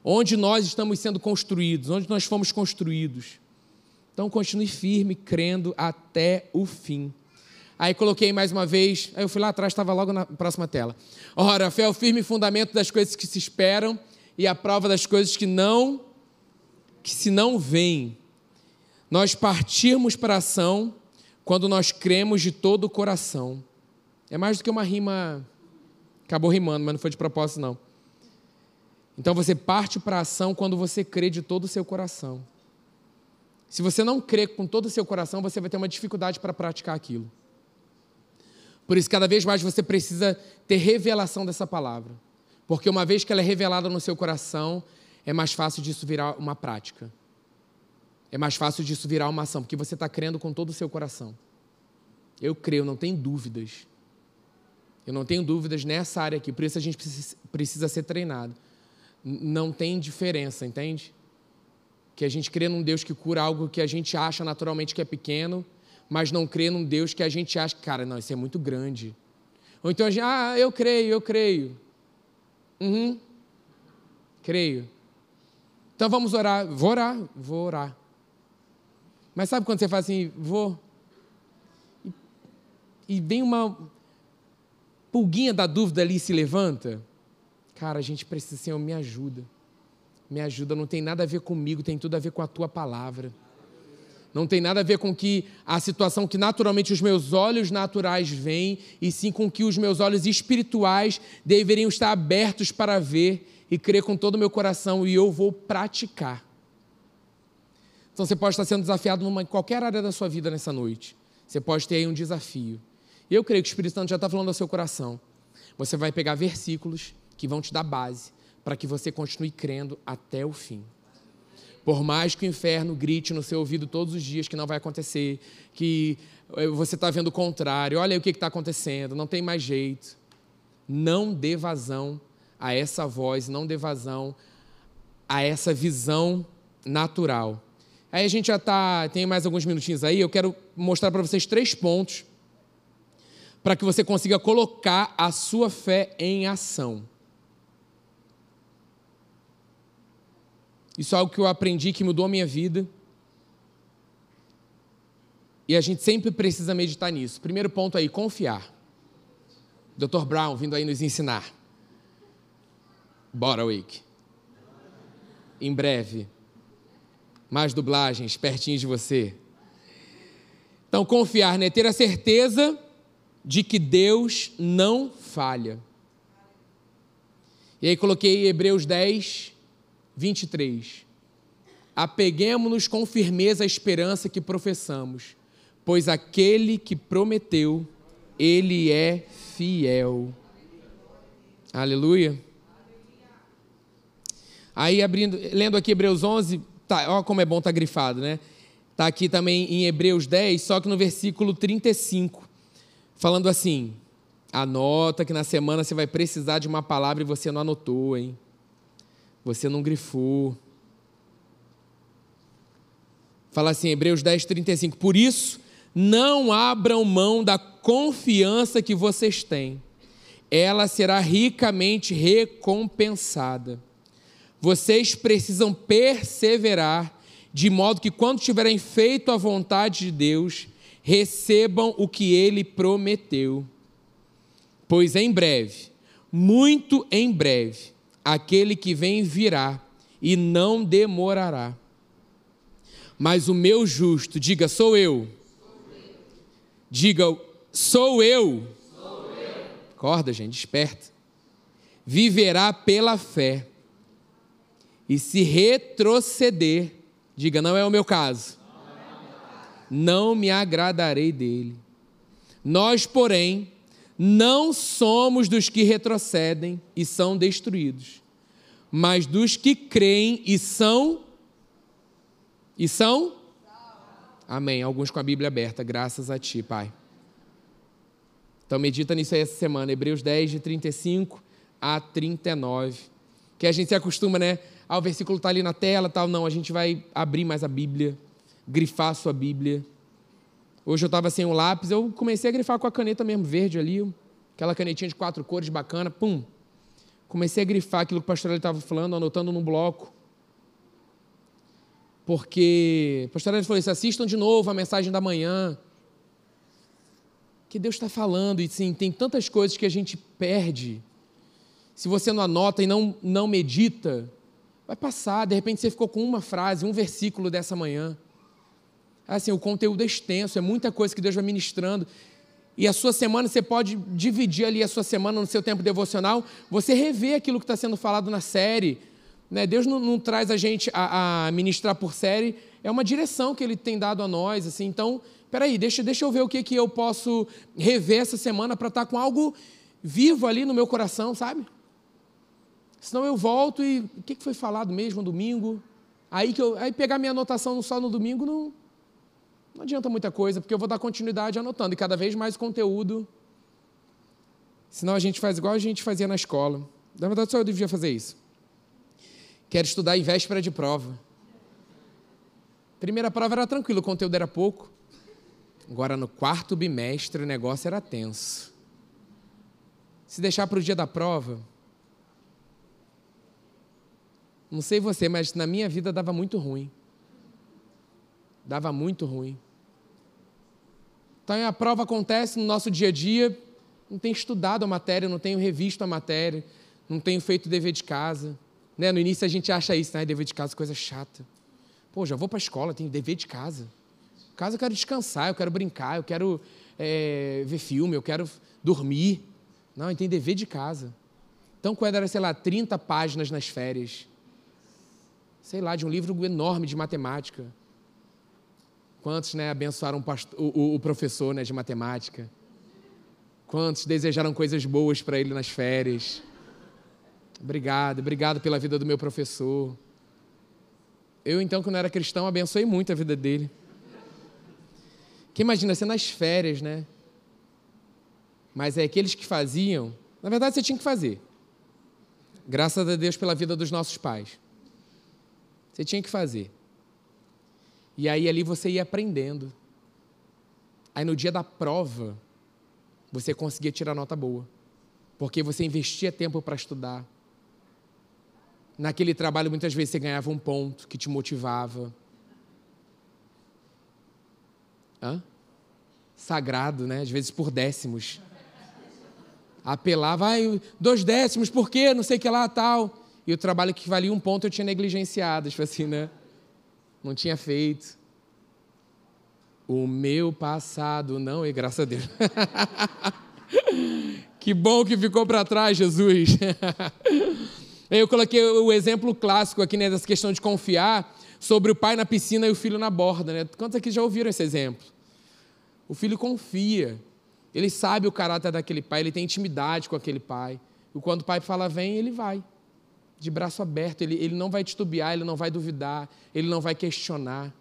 Onde nós estamos sendo construídos? Onde nós fomos construídos? Então continue firme, crendo até o fim. Aí coloquei mais uma vez, aí eu fui lá atrás, estava logo na próxima tela. Ora, a fé é o firme fundamento das coisas que se esperam e a prova das coisas que não, que se não veem. Nós partirmos para a ação quando nós cremos de todo o coração. É mais do que uma rima. Acabou rimando, mas não foi de propósito, não. Então você parte para a ação quando você crê de todo o seu coração. Se você não crê com todo o seu coração, você vai ter uma dificuldade para praticar aquilo. Por isso, cada vez mais você precisa ter revelação dessa palavra. Porque uma vez que ela é revelada no seu coração, é mais fácil disso virar uma prática é mais fácil disso virar uma ação, porque você está crendo com todo o seu coração. Eu creio, não tem dúvidas. Eu não tenho dúvidas nessa área aqui, por isso a gente precisa ser treinado. Não tem diferença, entende? Que a gente crê num Deus que cura algo que a gente acha naturalmente que é pequeno, mas não crê num Deus que a gente acha, cara, não, isso é muito grande. Ou então a gente, ah, eu creio, eu creio. Uhum. Creio. Então vamos orar. Vou orar, vou orar. Mas sabe quando você fala assim, vou? E, e vem uma pulguinha da dúvida ali e se levanta. Cara, a gente precisa, Senhor, me ajuda. Me ajuda, não tem nada a ver comigo, tem tudo a ver com a tua palavra. Não tem nada a ver com que a situação que naturalmente os meus olhos naturais veem, e sim com que os meus olhos espirituais deveriam estar abertos para ver e crer com todo o meu coração, e eu vou praticar. Então você pode estar sendo desafiado em qualquer área da sua vida nessa noite. Você pode ter aí um desafio. Eu creio que o Espírito Santo já está falando ao seu coração. Você vai pegar versículos que vão te dar base para que você continue crendo até o fim. Por mais que o inferno grite no seu ouvido todos os dias que não vai acontecer, que eh, você está vendo o contrário, olha aí o que está acontecendo, não tem mais jeito. Não dê vazão a essa voz, não dê vazão a essa visão natural. Aí a gente já está, tem mais alguns minutinhos aí, eu quero mostrar para vocês três pontos para que você consiga colocar a sua fé em ação. Isso é algo que eu aprendi, que mudou a minha vida. E a gente sempre precisa meditar nisso. Primeiro ponto aí, confiar. Dr. Brown vindo aí nos ensinar. Bora, Wake. Em breve. Mais dublagens pertinho de você. Então, confiar, né? Ter a certeza de que Deus não falha. E aí coloquei Hebreus 10, 23. Apeguemos-nos com firmeza à esperança que professamos, pois aquele que prometeu, ele é fiel. Aleluia. Aí abrindo, lendo aqui Hebreus 11, tá, ó como é bom estar tá grifado, né? Tá aqui também em Hebreus 10, só que no versículo 35, falando assim: Anota que na semana você vai precisar de uma palavra e você não anotou, hein? Você não grifou. Fala assim, Hebreus 10, 35. Por isso, não abram mão da confiança que vocês têm. Ela será ricamente recompensada. Vocês precisam perseverar, de modo que, quando tiverem feito a vontade de Deus, recebam o que ele prometeu. Pois em breve, muito em breve, aquele que vem virá e não demorará. Mas o meu justo, diga, sou eu. Diga, sou eu. Sou eu. Acorda, gente, desperta. Viverá pela fé. E se retroceder, diga, não é o meu caso. Não me agradarei dele. Nós, porém, não somos dos que retrocedem e são destruídos, mas dos que creem e são e são Amém. Alguns com a Bíblia aberta, graças a ti, Pai. Então medita nisso aí essa semana, Hebreus 10 de 35 a 39. Que a gente se acostuma, né? Ah, o versículo está ali na tela, tal, não, a gente vai abrir mais a Bíblia, grifar a sua Bíblia Hoje eu estava sem um lápis, eu comecei a grifar com a caneta mesmo, verde ali, aquela canetinha de quatro cores bacana, pum. Comecei a grifar aquilo que o pastor estava falando, anotando num bloco. Porque o pastor falou isso, assistam de novo a mensagem da manhã. Que Deus está falando, e sim, tem tantas coisas que a gente perde. Se você não anota e não, não medita, vai passar, de repente você ficou com uma frase, um versículo dessa manhã. Assim, o conteúdo é extenso, é muita coisa que Deus vai ministrando. E a sua semana, você pode dividir ali a sua semana no seu tempo devocional, você rever aquilo que está sendo falado na série. Né? Deus não, não traz a gente a, a, ministrar por série, é uma direção que Ele tem dado a nós. Assim. Então, peraí, deixa, deixa eu ver o que, que eu posso rever essa semana para estar tá com algo vivo ali no meu coração, sabe? Senão eu volto e o que, foi falado mesmo no domingo? Aí, que eu, aí pegar minha anotação só no domingo não, não adianta muita coisa, porque eu vou dar continuidade anotando, e cada vez mais conteúdo Senão a gente faz igual a gente fazia na escola. Na verdade, só eu devia fazer isso. Quero estudar em véspera de prova. Primeira prova era tranquilo, o conteúdo era pouco. Agora, no quarto bimestre, o negócio era tenso. Se deixar para o dia da prova, não sei você, mas na minha vida dava muito ruim. Dava muito ruim. Então a prova acontece no nosso dia a dia, não tenho estudado a matéria, não tenho revisto a matéria, não tenho feito dever de casa. Né? No início a gente acha isso, né? dever de casa, coisa chata. Pô, já vou para a escola, tenho dever de casa. Casa eu quero descansar, eu quero brincar, eu quero é, ver filme, eu quero dormir. Não, tem dever de casa. Então, quando era, sei lá, 30 páginas nas férias, sei lá, de um livro enorme de matemática. Quantos né, abençoaram o, o, professor né, de matemática? Quantos desejaram coisas boas para ele nas férias? Obrigado, obrigado pela vida do meu professor. Eu, então, quando era cristão, abençoei muito a vida dele. Que imagina, ser nas férias, né? Mas é aqueles que faziam, na verdade você tinha que fazer. Graças a Deus pela vida dos nossos pais. Você tinha que fazer. E aí ali você ia aprendendo. Aí no dia da prova, você conseguia tirar nota boa. Porque você investia tempo para estudar. Naquele trabalho, muitas vezes você ganhava um ponto que te motivava. Hã? Sagrado, né? Às vezes por décimos. Apelava, vai, dois décimos, por quê? Não sei o que lá, tal. E o trabalho que valia um ponto eu tinha negligenciado, tipo assim, né? Não tinha feito. O meu passado não, e graças a Deus. que bom que ficou para trás, Jesus. eu coloquei o exemplo clássico aqui, né, dessa questão de confiar sobre o pai na piscina e o filho na borda, né? Quantos aqui já ouviram esse exemplo? O filho confia. Ele sabe o caráter daquele pai, ele tem intimidade com aquele pai. E quando o pai fala vem, ele vai de braço aberto, ele, ele não vai titubear, ele não vai duvidar, ele não vai questionar.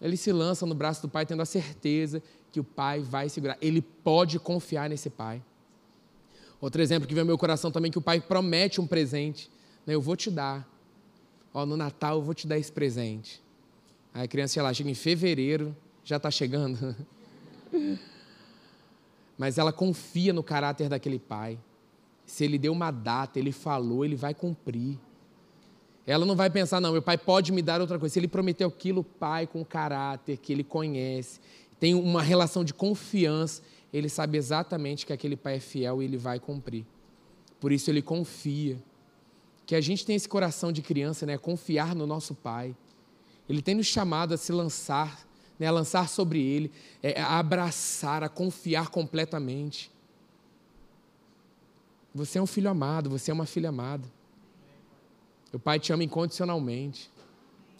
Ele se lança no braço do pai, tendo a certeza que o pai vai segurar. Ele pode confiar nesse pai. Outro exemplo que vem ao meu coração também, que o pai promete um presente. Né? Eu vou te dar. Ó, no Natal eu vou te dar esse presente. Aí a criança, sei lá, chega em fevereiro, já está chegando. Mas ela confia no caráter daquele pai. Se ele deu uma data, ele falou, ele vai cumprir. Ela não vai pensar, não, meu pai pode me dar outra coisa. Se ele prometeu aquilo, pai com caráter, que ele conhece, tem uma relação de confiança, ele sabe exatamente que aquele pai é fiel e ele vai cumprir. Por isso ele confia. Que a gente tem esse coração de criança, né? Confiar no nosso pai. Ele tem nos chamado a se lançar, né? a lançar sobre ele, é, a abraçar, a confiar completamente. Você é um filho amado, você é uma filha amada. O Pai te ama incondicionalmente.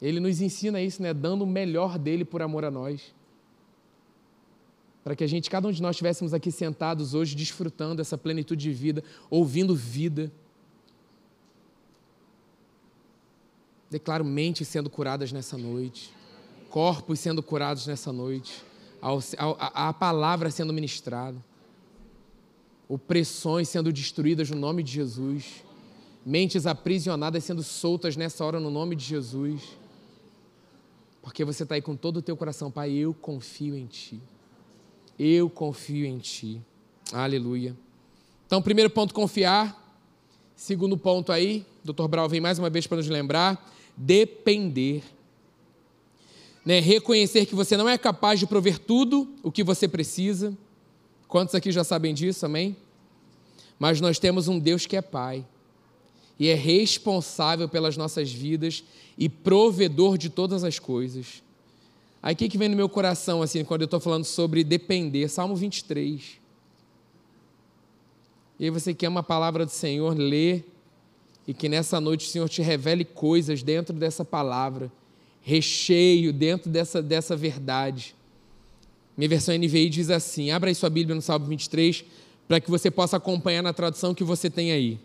Ele nos ensina isso, né? Dando o melhor dele por amor a nós. Para que a gente, cada um de nós, estivéssemos aqui sentados hoje, desfrutando essa plenitude de vida, ouvindo vida. Declaro mentes sendo curadas nessa noite, corpos sendo curados nessa noite, a, a, a palavra sendo ministrada opressões sendo destruídas no nome de Jesus, mentes aprisionadas sendo soltas nessa hora no nome de Jesus. Porque você está aí com todo o teu coração, Pai, eu confio em Ti. Eu confio em Ti. Aleluia. Então, primeiro ponto, confiar. Segundo ponto aí, Dr. Brau vem mais uma vez para nos lembrar, depender. Né? Reconhecer que você não é capaz de prover tudo o que você precisa Quantos aqui já sabem disso, amém? Mas nós temos um Deus que é Pai e é responsável pelas nossas vidas e provedor de todas as coisas. Aí o que, que vem no meu coração, assim, quando eu estou falando sobre depender? Salmo 23. E aí você quer uma palavra do Senhor, lê, e que nessa noite o Senhor te revele coisas dentro dessa palavra, recheio dentro dessa, dessa verdade minha versão NVI diz assim: abra aí sua Bíblia no Salmo 23, para que você possa acompanhar na tradução que você tem aí.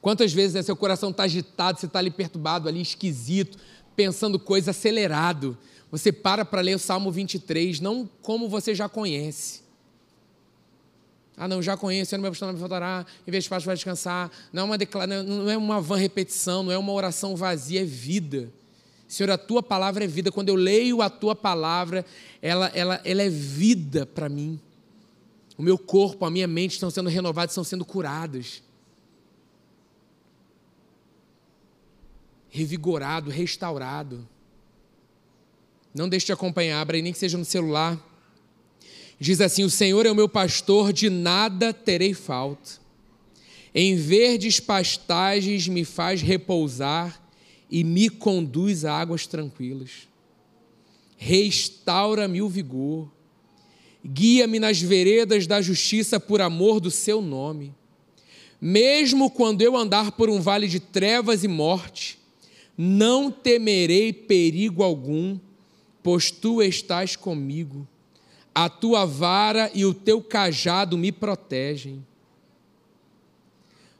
Quantas vezes né, seu coração está agitado, você está ali perturbado, ali esquisito, pensando coisa acelerado. Você para para ler o Salmo 23, não como você já conhece. Ah, não, já conheço, eu não me não me faltará, em vez de espaço vai descansar. Não é, uma declara... não é uma vã repetição, não é uma oração vazia, é vida. Senhor, a tua palavra é vida. Quando eu leio a tua palavra, ela, ela, ela é vida para mim. O meu corpo, a minha mente estão sendo renovados, estão sendo curados. Revigorado, restaurado. Não deixe de acompanhar, abra aí, nem que seja no celular. Diz assim: O Senhor é o meu pastor, de nada terei falta. Em verdes pastagens me faz repousar e me conduz a águas tranquilas. Restaura-me o vigor. Guia-me nas veredas da justiça por amor do seu nome. Mesmo quando eu andar por um vale de trevas e morte, não temerei perigo algum, pois tu estás comigo a tua vara e o teu cajado me protegem.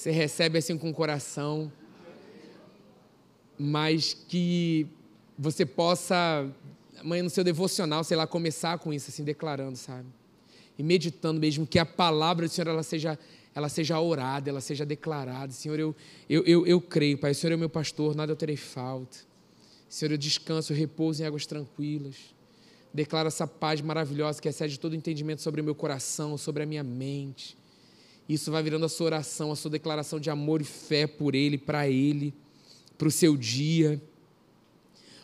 Você recebe assim com o coração, mas que você possa, amanhã no seu devocional, sei lá, começar com isso, assim, declarando, sabe? E meditando mesmo que a palavra do Senhor ela seja, ela seja orada, ela seja declarada. Senhor, eu, eu, eu, eu creio, Pai, o Senhor é meu pastor, nada eu terei falta. Senhor, eu descanso, eu repouso em águas tranquilas. Declaro essa paz maravilhosa que excede todo entendimento sobre o meu coração, sobre a minha mente. Isso vai virando a sua oração, a sua declaração de amor e fé por Ele, para Ele, para o seu dia.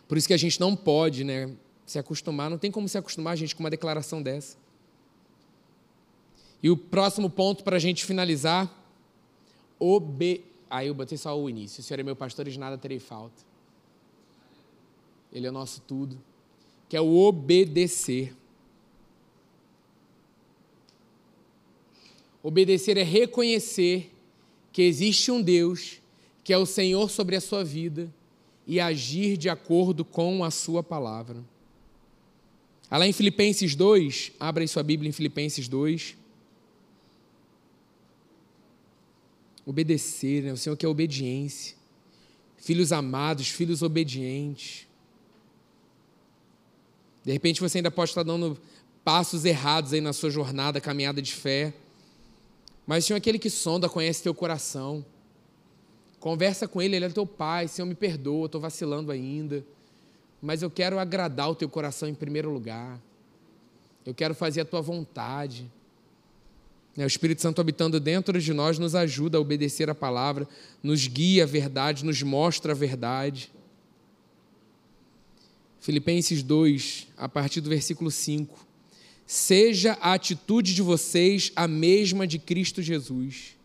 Por isso que a gente não pode né, se acostumar, não tem como se acostumar, gente, com uma declaração dessa. E o próximo ponto para a gente finalizar, obe... Aí eu botei só o início. O Senhor é meu pastor e de nada terei falta. Ele é o nosso tudo que é o obedecer. Obedecer é reconhecer que existe um Deus que é o Senhor sobre a sua vida e agir de acordo com a sua palavra. Lá em Filipenses 2, abra sua Bíblia em Filipenses 2. Obedecer, né? o Senhor quer obediência. Filhos amados, filhos obedientes. De repente você ainda pode estar dando passos errados aí na sua jornada, caminhada de fé. Mas Senhor, aquele que sonda, conhece teu coração. Conversa com ele, ele é teu pai. Senhor, me perdoa, estou vacilando ainda. Mas eu quero agradar o teu coração em primeiro lugar. Eu quero fazer a tua vontade. Né, o Espírito Santo habitando dentro de nós nos ajuda a obedecer a palavra, nos guia a verdade, nos mostra a verdade. Filipenses 2, a partir do versículo 5. Seja a atitude de vocês a mesma de Cristo Jesus,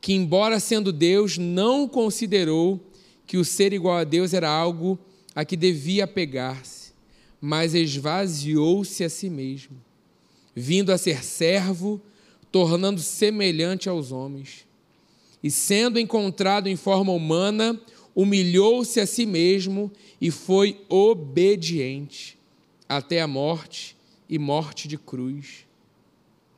que, embora sendo Deus, não considerou que o ser igual a Deus era algo a que devia apegar-se, mas esvaziou-se a si mesmo, vindo a ser servo, tornando semelhante aos homens. E sendo encontrado em forma humana, humilhou-se a si mesmo e foi obediente até a morte e morte de cruz.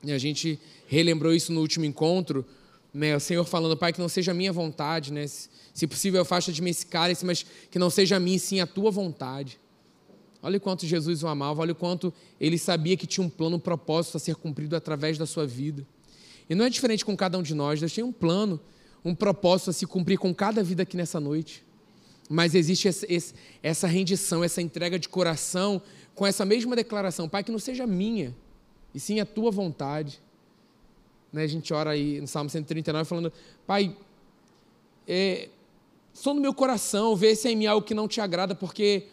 E a gente relembrou isso no último encontro, né? O Senhor falando, Pai, que não seja a minha vontade, né? Se possível, afasta de mim esse cálice, mas que não seja a mim, sim a tua vontade. Olha o quanto Jesus o amava, olha o quanto ele sabia que tinha um plano, um propósito a ser cumprido através da sua vida. E não é diferente com cada um de nós, Deus tem um plano um propósito a se cumprir com cada vida aqui nessa noite. Mas existe essa rendição, essa entrega de coração com essa mesma declaração: Pai, que não seja minha, e sim a tua vontade. Né, a gente ora aí no Salmo 139 falando: Pai, é, só no meu coração, vê se é em mim algo que não te agrada, porque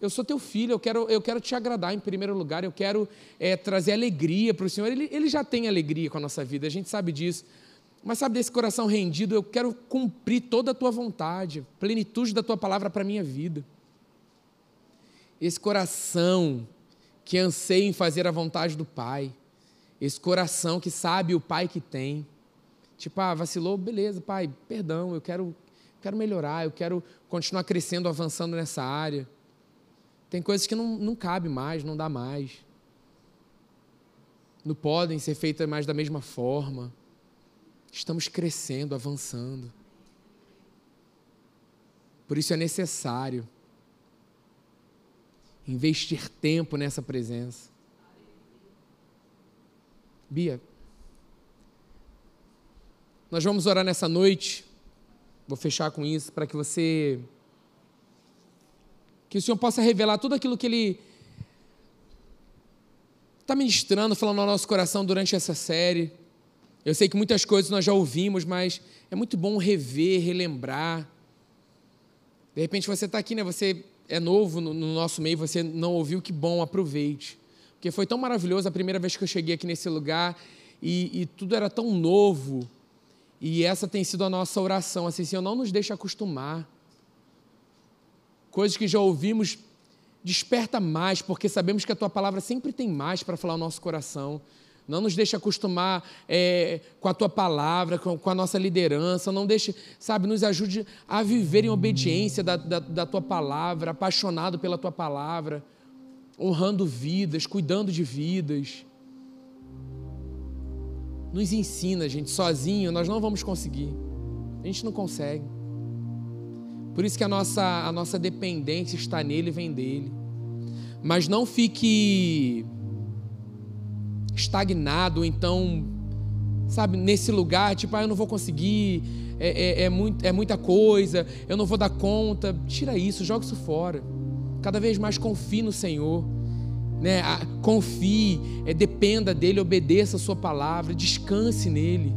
eu sou teu filho, eu quero, eu quero te agradar em primeiro lugar, eu quero é, trazer alegria para o Senhor. Ele, ele já tem alegria com a nossa vida, a gente sabe disso. Mas sabe, desse coração rendido, eu quero cumprir toda a tua vontade, plenitude da tua palavra para a minha vida. Esse coração que anseia em fazer a vontade do Pai, esse coração que sabe o Pai que tem. Tipo, ah, vacilou, beleza, Pai, perdão, eu quero, quero melhorar, eu quero continuar crescendo, avançando nessa área. Tem coisas que não, não cabe mais, não dá mais. Não podem ser feitas mais da mesma forma. Estamos crescendo, avançando. Por isso é necessário investir tempo nessa presença. Bia, nós vamos orar nessa noite. Vou fechar com isso para que você que o Senhor possa revelar tudo aquilo que ele está ministrando, falando no nosso coração durante essa série. Eu sei que muitas coisas nós já ouvimos, mas é muito bom rever, relembrar. De repente você está aqui, né? Você é novo no, no nosso meio, você não ouviu, que bom, aproveite. Porque foi tão maravilhoso a primeira vez que eu cheguei aqui nesse lugar e, e tudo era tão novo. E essa tem sido a nossa oração, assim, Senhor, não nos deixe acostumar. Coisas que já ouvimos, desperta mais, porque sabemos que a Tua palavra sempre tem mais para falar ao nosso coração. Não nos deixe acostumar é, com a tua palavra, com, com, a nossa liderança. Não deixe, sabe, nos ajude a viver em obediência da, da, da tua palavra, apaixonado pela tua palavra, honrando vidas, cuidando de vidas. Nos ensina, gente, sozinho nós não vamos conseguir. A gente não consegue. Por isso que a nossa, a nossa dependência está nele e vem dele. Mas não fique estagnado, então, sabe, nesse lugar, tipo, ah, eu não vou conseguir, é, é, é, muito, é muita coisa, eu não vou dar conta. Tira isso, joga isso fora. Cada vez mais confie no Senhor. Né? Confie, é, dependa dele, obedeça a sua palavra, descanse nele.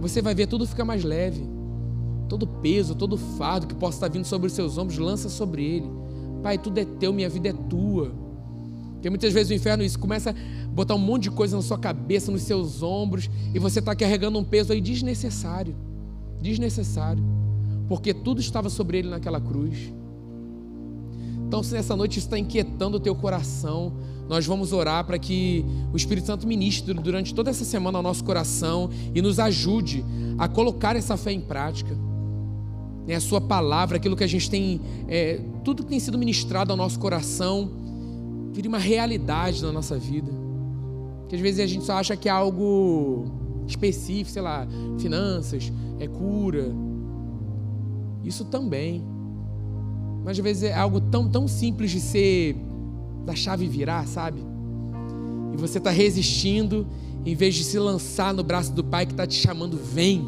Você vai ver tudo fica mais leve. Todo peso, todo fardo que possa estar vindo sobre os seus ombros, lança sobre ele. Pai, tudo é teu, minha vida é tua. Porque muitas vezes o inferno isso começa botar um monte de coisa na sua cabeça, nos seus ombros, e você está carregando um peso aí desnecessário. Desnecessário. Porque tudo estava sobre ele naquela cruz. Então, se nessa noite está inquietando o teu coração, nós vamos orar para que o Espírito Santo ministre durante toda essa semana ao nosso coração e nos ajude a colocar essa fé em prática. É a sua palavra, aquilo que a gente tem, é, tudo que tem sido ministrado ao nosso coração, vire uma realidade na nossa vida. Que às vezes a gente só acha que é algo específico, sei lá, finanças, é cura. Isso também. Mas às vezes é algo tão, tão simples de ser da chave virar, sabe? E você está resistindo, em vez de se lançar no braço do Pai que está te chamando, vem.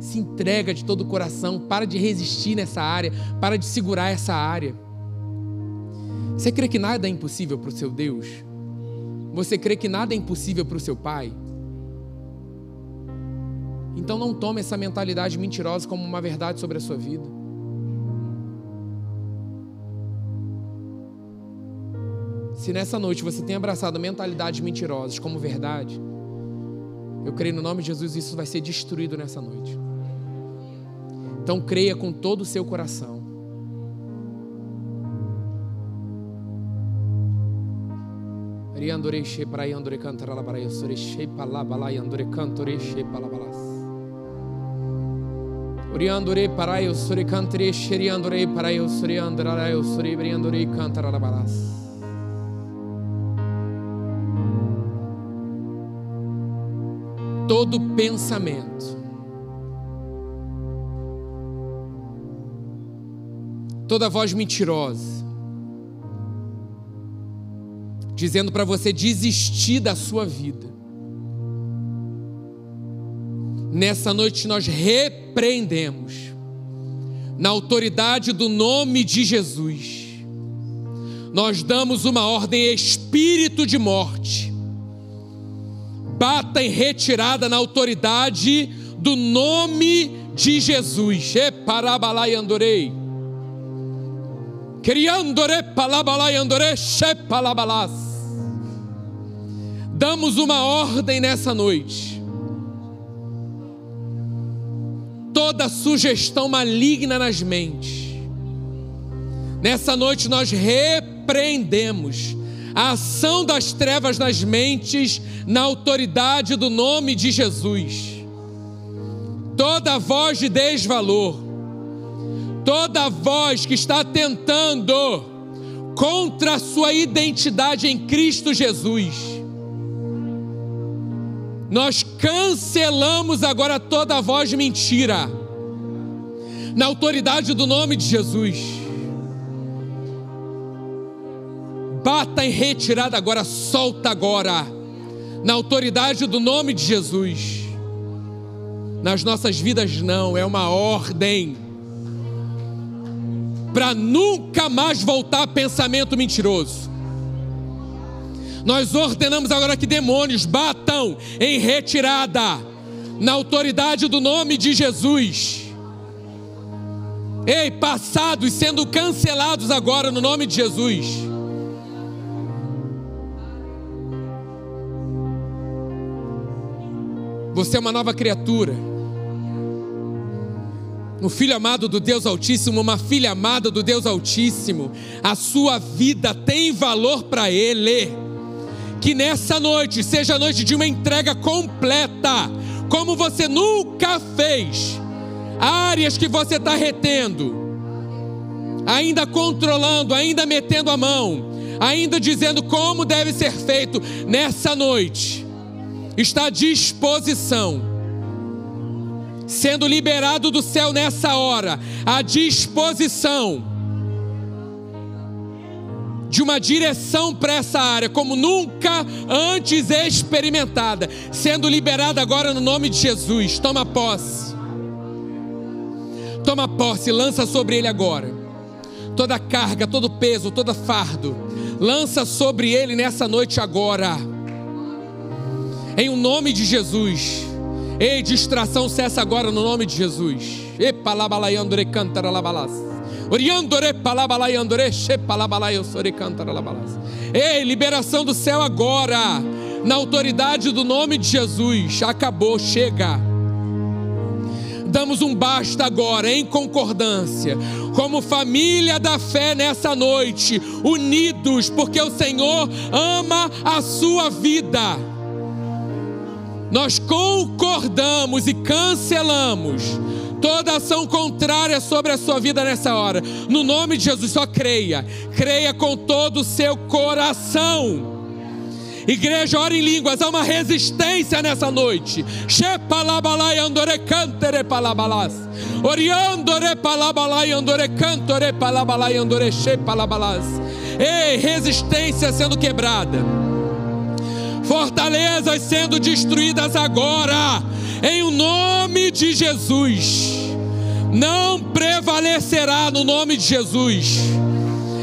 Se entrega de todo o coração, para de resistir nessa área, para de segurar essa área. Você crê que nada é impossível para o seu Deus? Você crê que nada é impossível para o seu Pai? Então não tome essa mentalidade mentirosa como uma verdade sobre a sua vida. Se nessa noite você tem abraçado mentalidades mentirosas como verdade, eu creio no nome de Jesus isso vai ser destruído nessa noite. Então creia com todo o seu coração Riandore she para yandore cantara la bara sore she pala bala yandore cantore she pala balas. Oriandore para eu sore cantere sheriandore para eu sore andara eu sore briandore cantara la balas. Todo pensamento toda voz mentirosa dizendo para você desistir da sua vida. Nessa noite nós repreendemos, na autoridade do nome de Jesus, nós damos uma ordem espírito de morte, bata em retirada na autoridade do nome de Jesus. E parabalai andorei. Criandore palabalai andore she palabalas damos uma ordem nessa noite. Toda sugestão maligna nas mentes, Nessa noite nós repreendemos a ação das trevas nas mentes, na autoridade do nome de Jesus. Toda voz de desvalor, toda voz que está tentando contra a sua identidade em Cristo Jesus, nós cancelamos agora toda voz de mentira, na autoridade do nome de Jesus. Bata em retirada agora, solta agora, na autoridade do nome de Jesus. Nas nossas vidas, não, é uma ordem para nunca mais voltar a pensamento mentiroso. Nós ordenamos agora que demônios batam em retirada, na autoridade do nome de Jesus. Ei, passados sendo cancelados agora no nome de Jesus. Você é uma nova criatura. Um filho amado do Deus Altíssimo, uma filha amada do Deus Altíssimo. A sua vida tem valor para Ele. Que nessa noite seja a noite de uma entrega completa, como você nunca fez. Áreas que você está retendo, ainda controlando, ainda metendo a mão, ainda dizendo como deve ser feito nessa noite está à disposição, sendo liberado do céu nessa hora, à disposição de uma direção para essa área, como nunca antes experimentada, sendo liberada agora no nome de Jesus. Toma posse. Toma posse, lança sobre ele agora. Toda carga, todo peso, todo fardo, lança sobre ele nessa noite agora em o nome de Jesus. Ei, distração cessa agora no nome de Jesus. E palabalaiandore cantara labalas. Ei, liberação do céu agora. Na autoridade do nome de Jesus. Acabou, chega. Damos um basta agora em concordância, como família da fé nessa noite, unidos, porque o Senhor ama a sua vida nós concordamos e cancelamos toda ação contrária sobre a sua vida nessa hora. No nome de Jesus, só creia. Creia com todo o seu coração. Igreja, ora em línguas, há uma resistência nessa noite. Andore. Oriandore andore andore. Ei, resistência sendo quebrada fortalezas sendo destruídas agora, em o nome de Jesus. Não prevalecerá no nome de Jesus.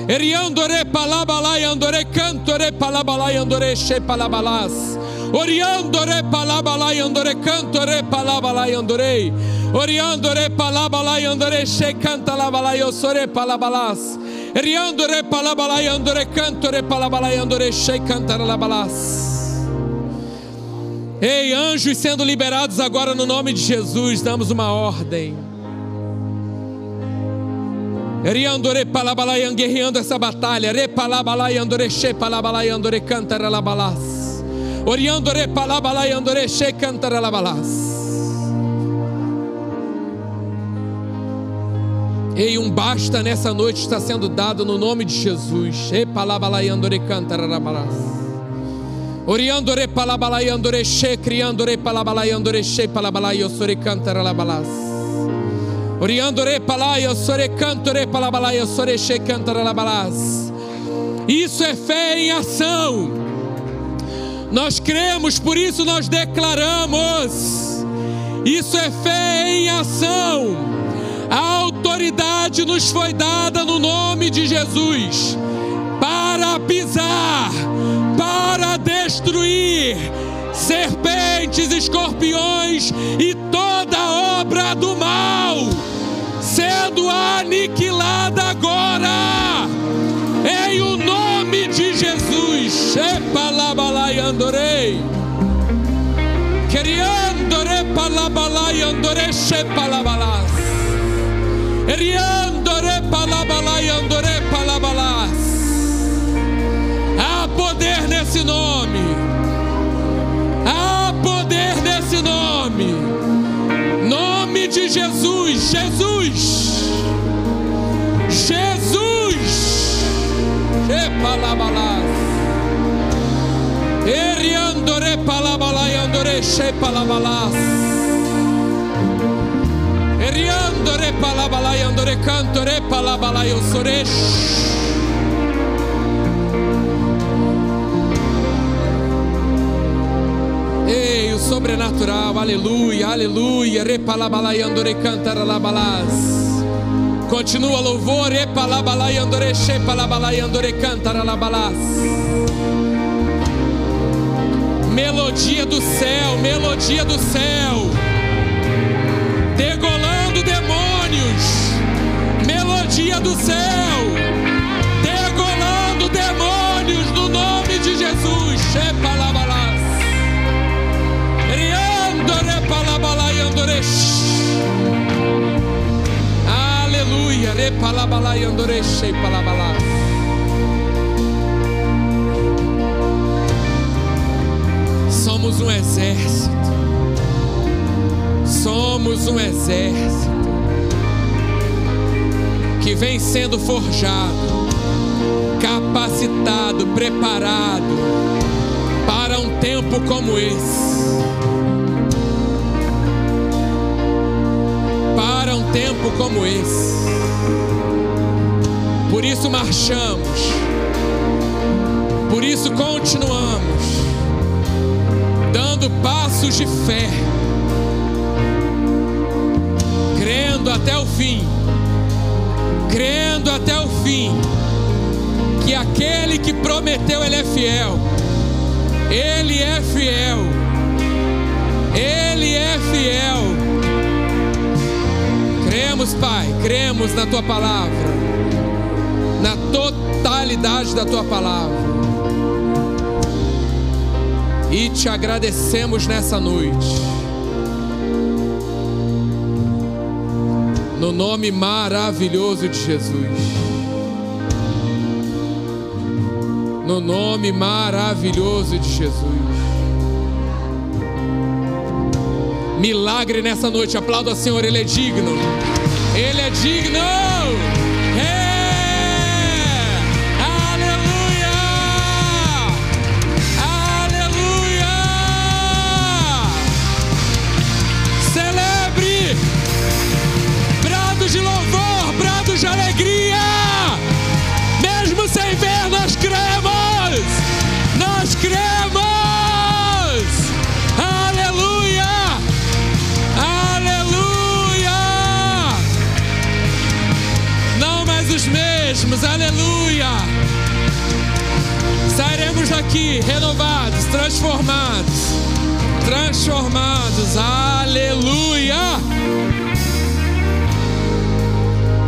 Eriandore palabalai andore cantore palabalai andore she palabalas. Oriandore palabalai andore cantore palabalai andore. Oriandore palabalai andore canta labalai osore palabalas. Eriandore palabalai andore cantore palabalai andore she canta labalas. Ei, anjos sendo liberados agora no nome de Jesus, damos uma ordem. Riandore palabalai guerreando essa batalha. Re palabalai andore she palabalai andore cantara labalas. Oriandore palabalai andore she cantara labalas. Ei, um basta nessa noite está sendo dado no nome de Jesus. She palabalai andore cantara labalas. Oriandore palabalai andore she criandore palabalai andore she palabalai osore cantara labalas. Oriandore palai osore cantore palabalai osore she cantara labalas. Isso é fé em ação. Nós cremos, por isso nós declaramos. Isso é fé em ação. A autoridade nos foi dada no nome de Jesus para pisar para destruir serpentes, escorpiões e toda obra do mal, sendo aniquilada agora, em o nome de Jesus. Shepalabalai andorei. Queriandore palabalai andore shepalabalas. Eriandore palabalai andore palabalai. De Jesus, Jesus, Jesus, Eriandore palabalai andore shepalabalas, Eriandore palabalai andore cantore palabalai osoresh. Ei, o sobrenatural, aleluia, aleluia. Repalabalai andore cantaralabalás. Continua louvor, epalabalai andore shepalabalai andore cantaralabalás. Melodia do céu, melodia do céu. Degolando demônios. Melodia do céu. Degolando demônios no nome de Jesus. Shepalabalás. Riandore palabalai andore. Aleluia. Repalabalai andore shepalabalás. Somos um exército. Somos um exército que vem sendo forjado, capacitado, preparado para tempo como esse. Para um tempo como esse. Por isso marchamos. Por isso continuamos dando passos de fé, crendo até o fim, crendo até o fim, que aquele que prometeu, Ele é fiel, Ele é fiel, Ele é fiel. Cremos, Pai, cremos na Tua palavra, na totalidade da Tua palavra e te agradecemos nessa noite. No nome maravilhoso de Jesus. No nome maravilhoso de Jesus. Milagre nessa noite. Aplauda, Senhor, Ele é digno. Ele é digno. Mesmos. Aleluia. Sairemos daqui renovados, transformados. Transformados. Aleluia.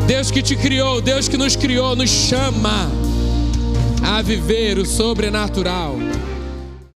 Deus que te criou, Deus que nos criou, nos chama a viver o sobrenatural.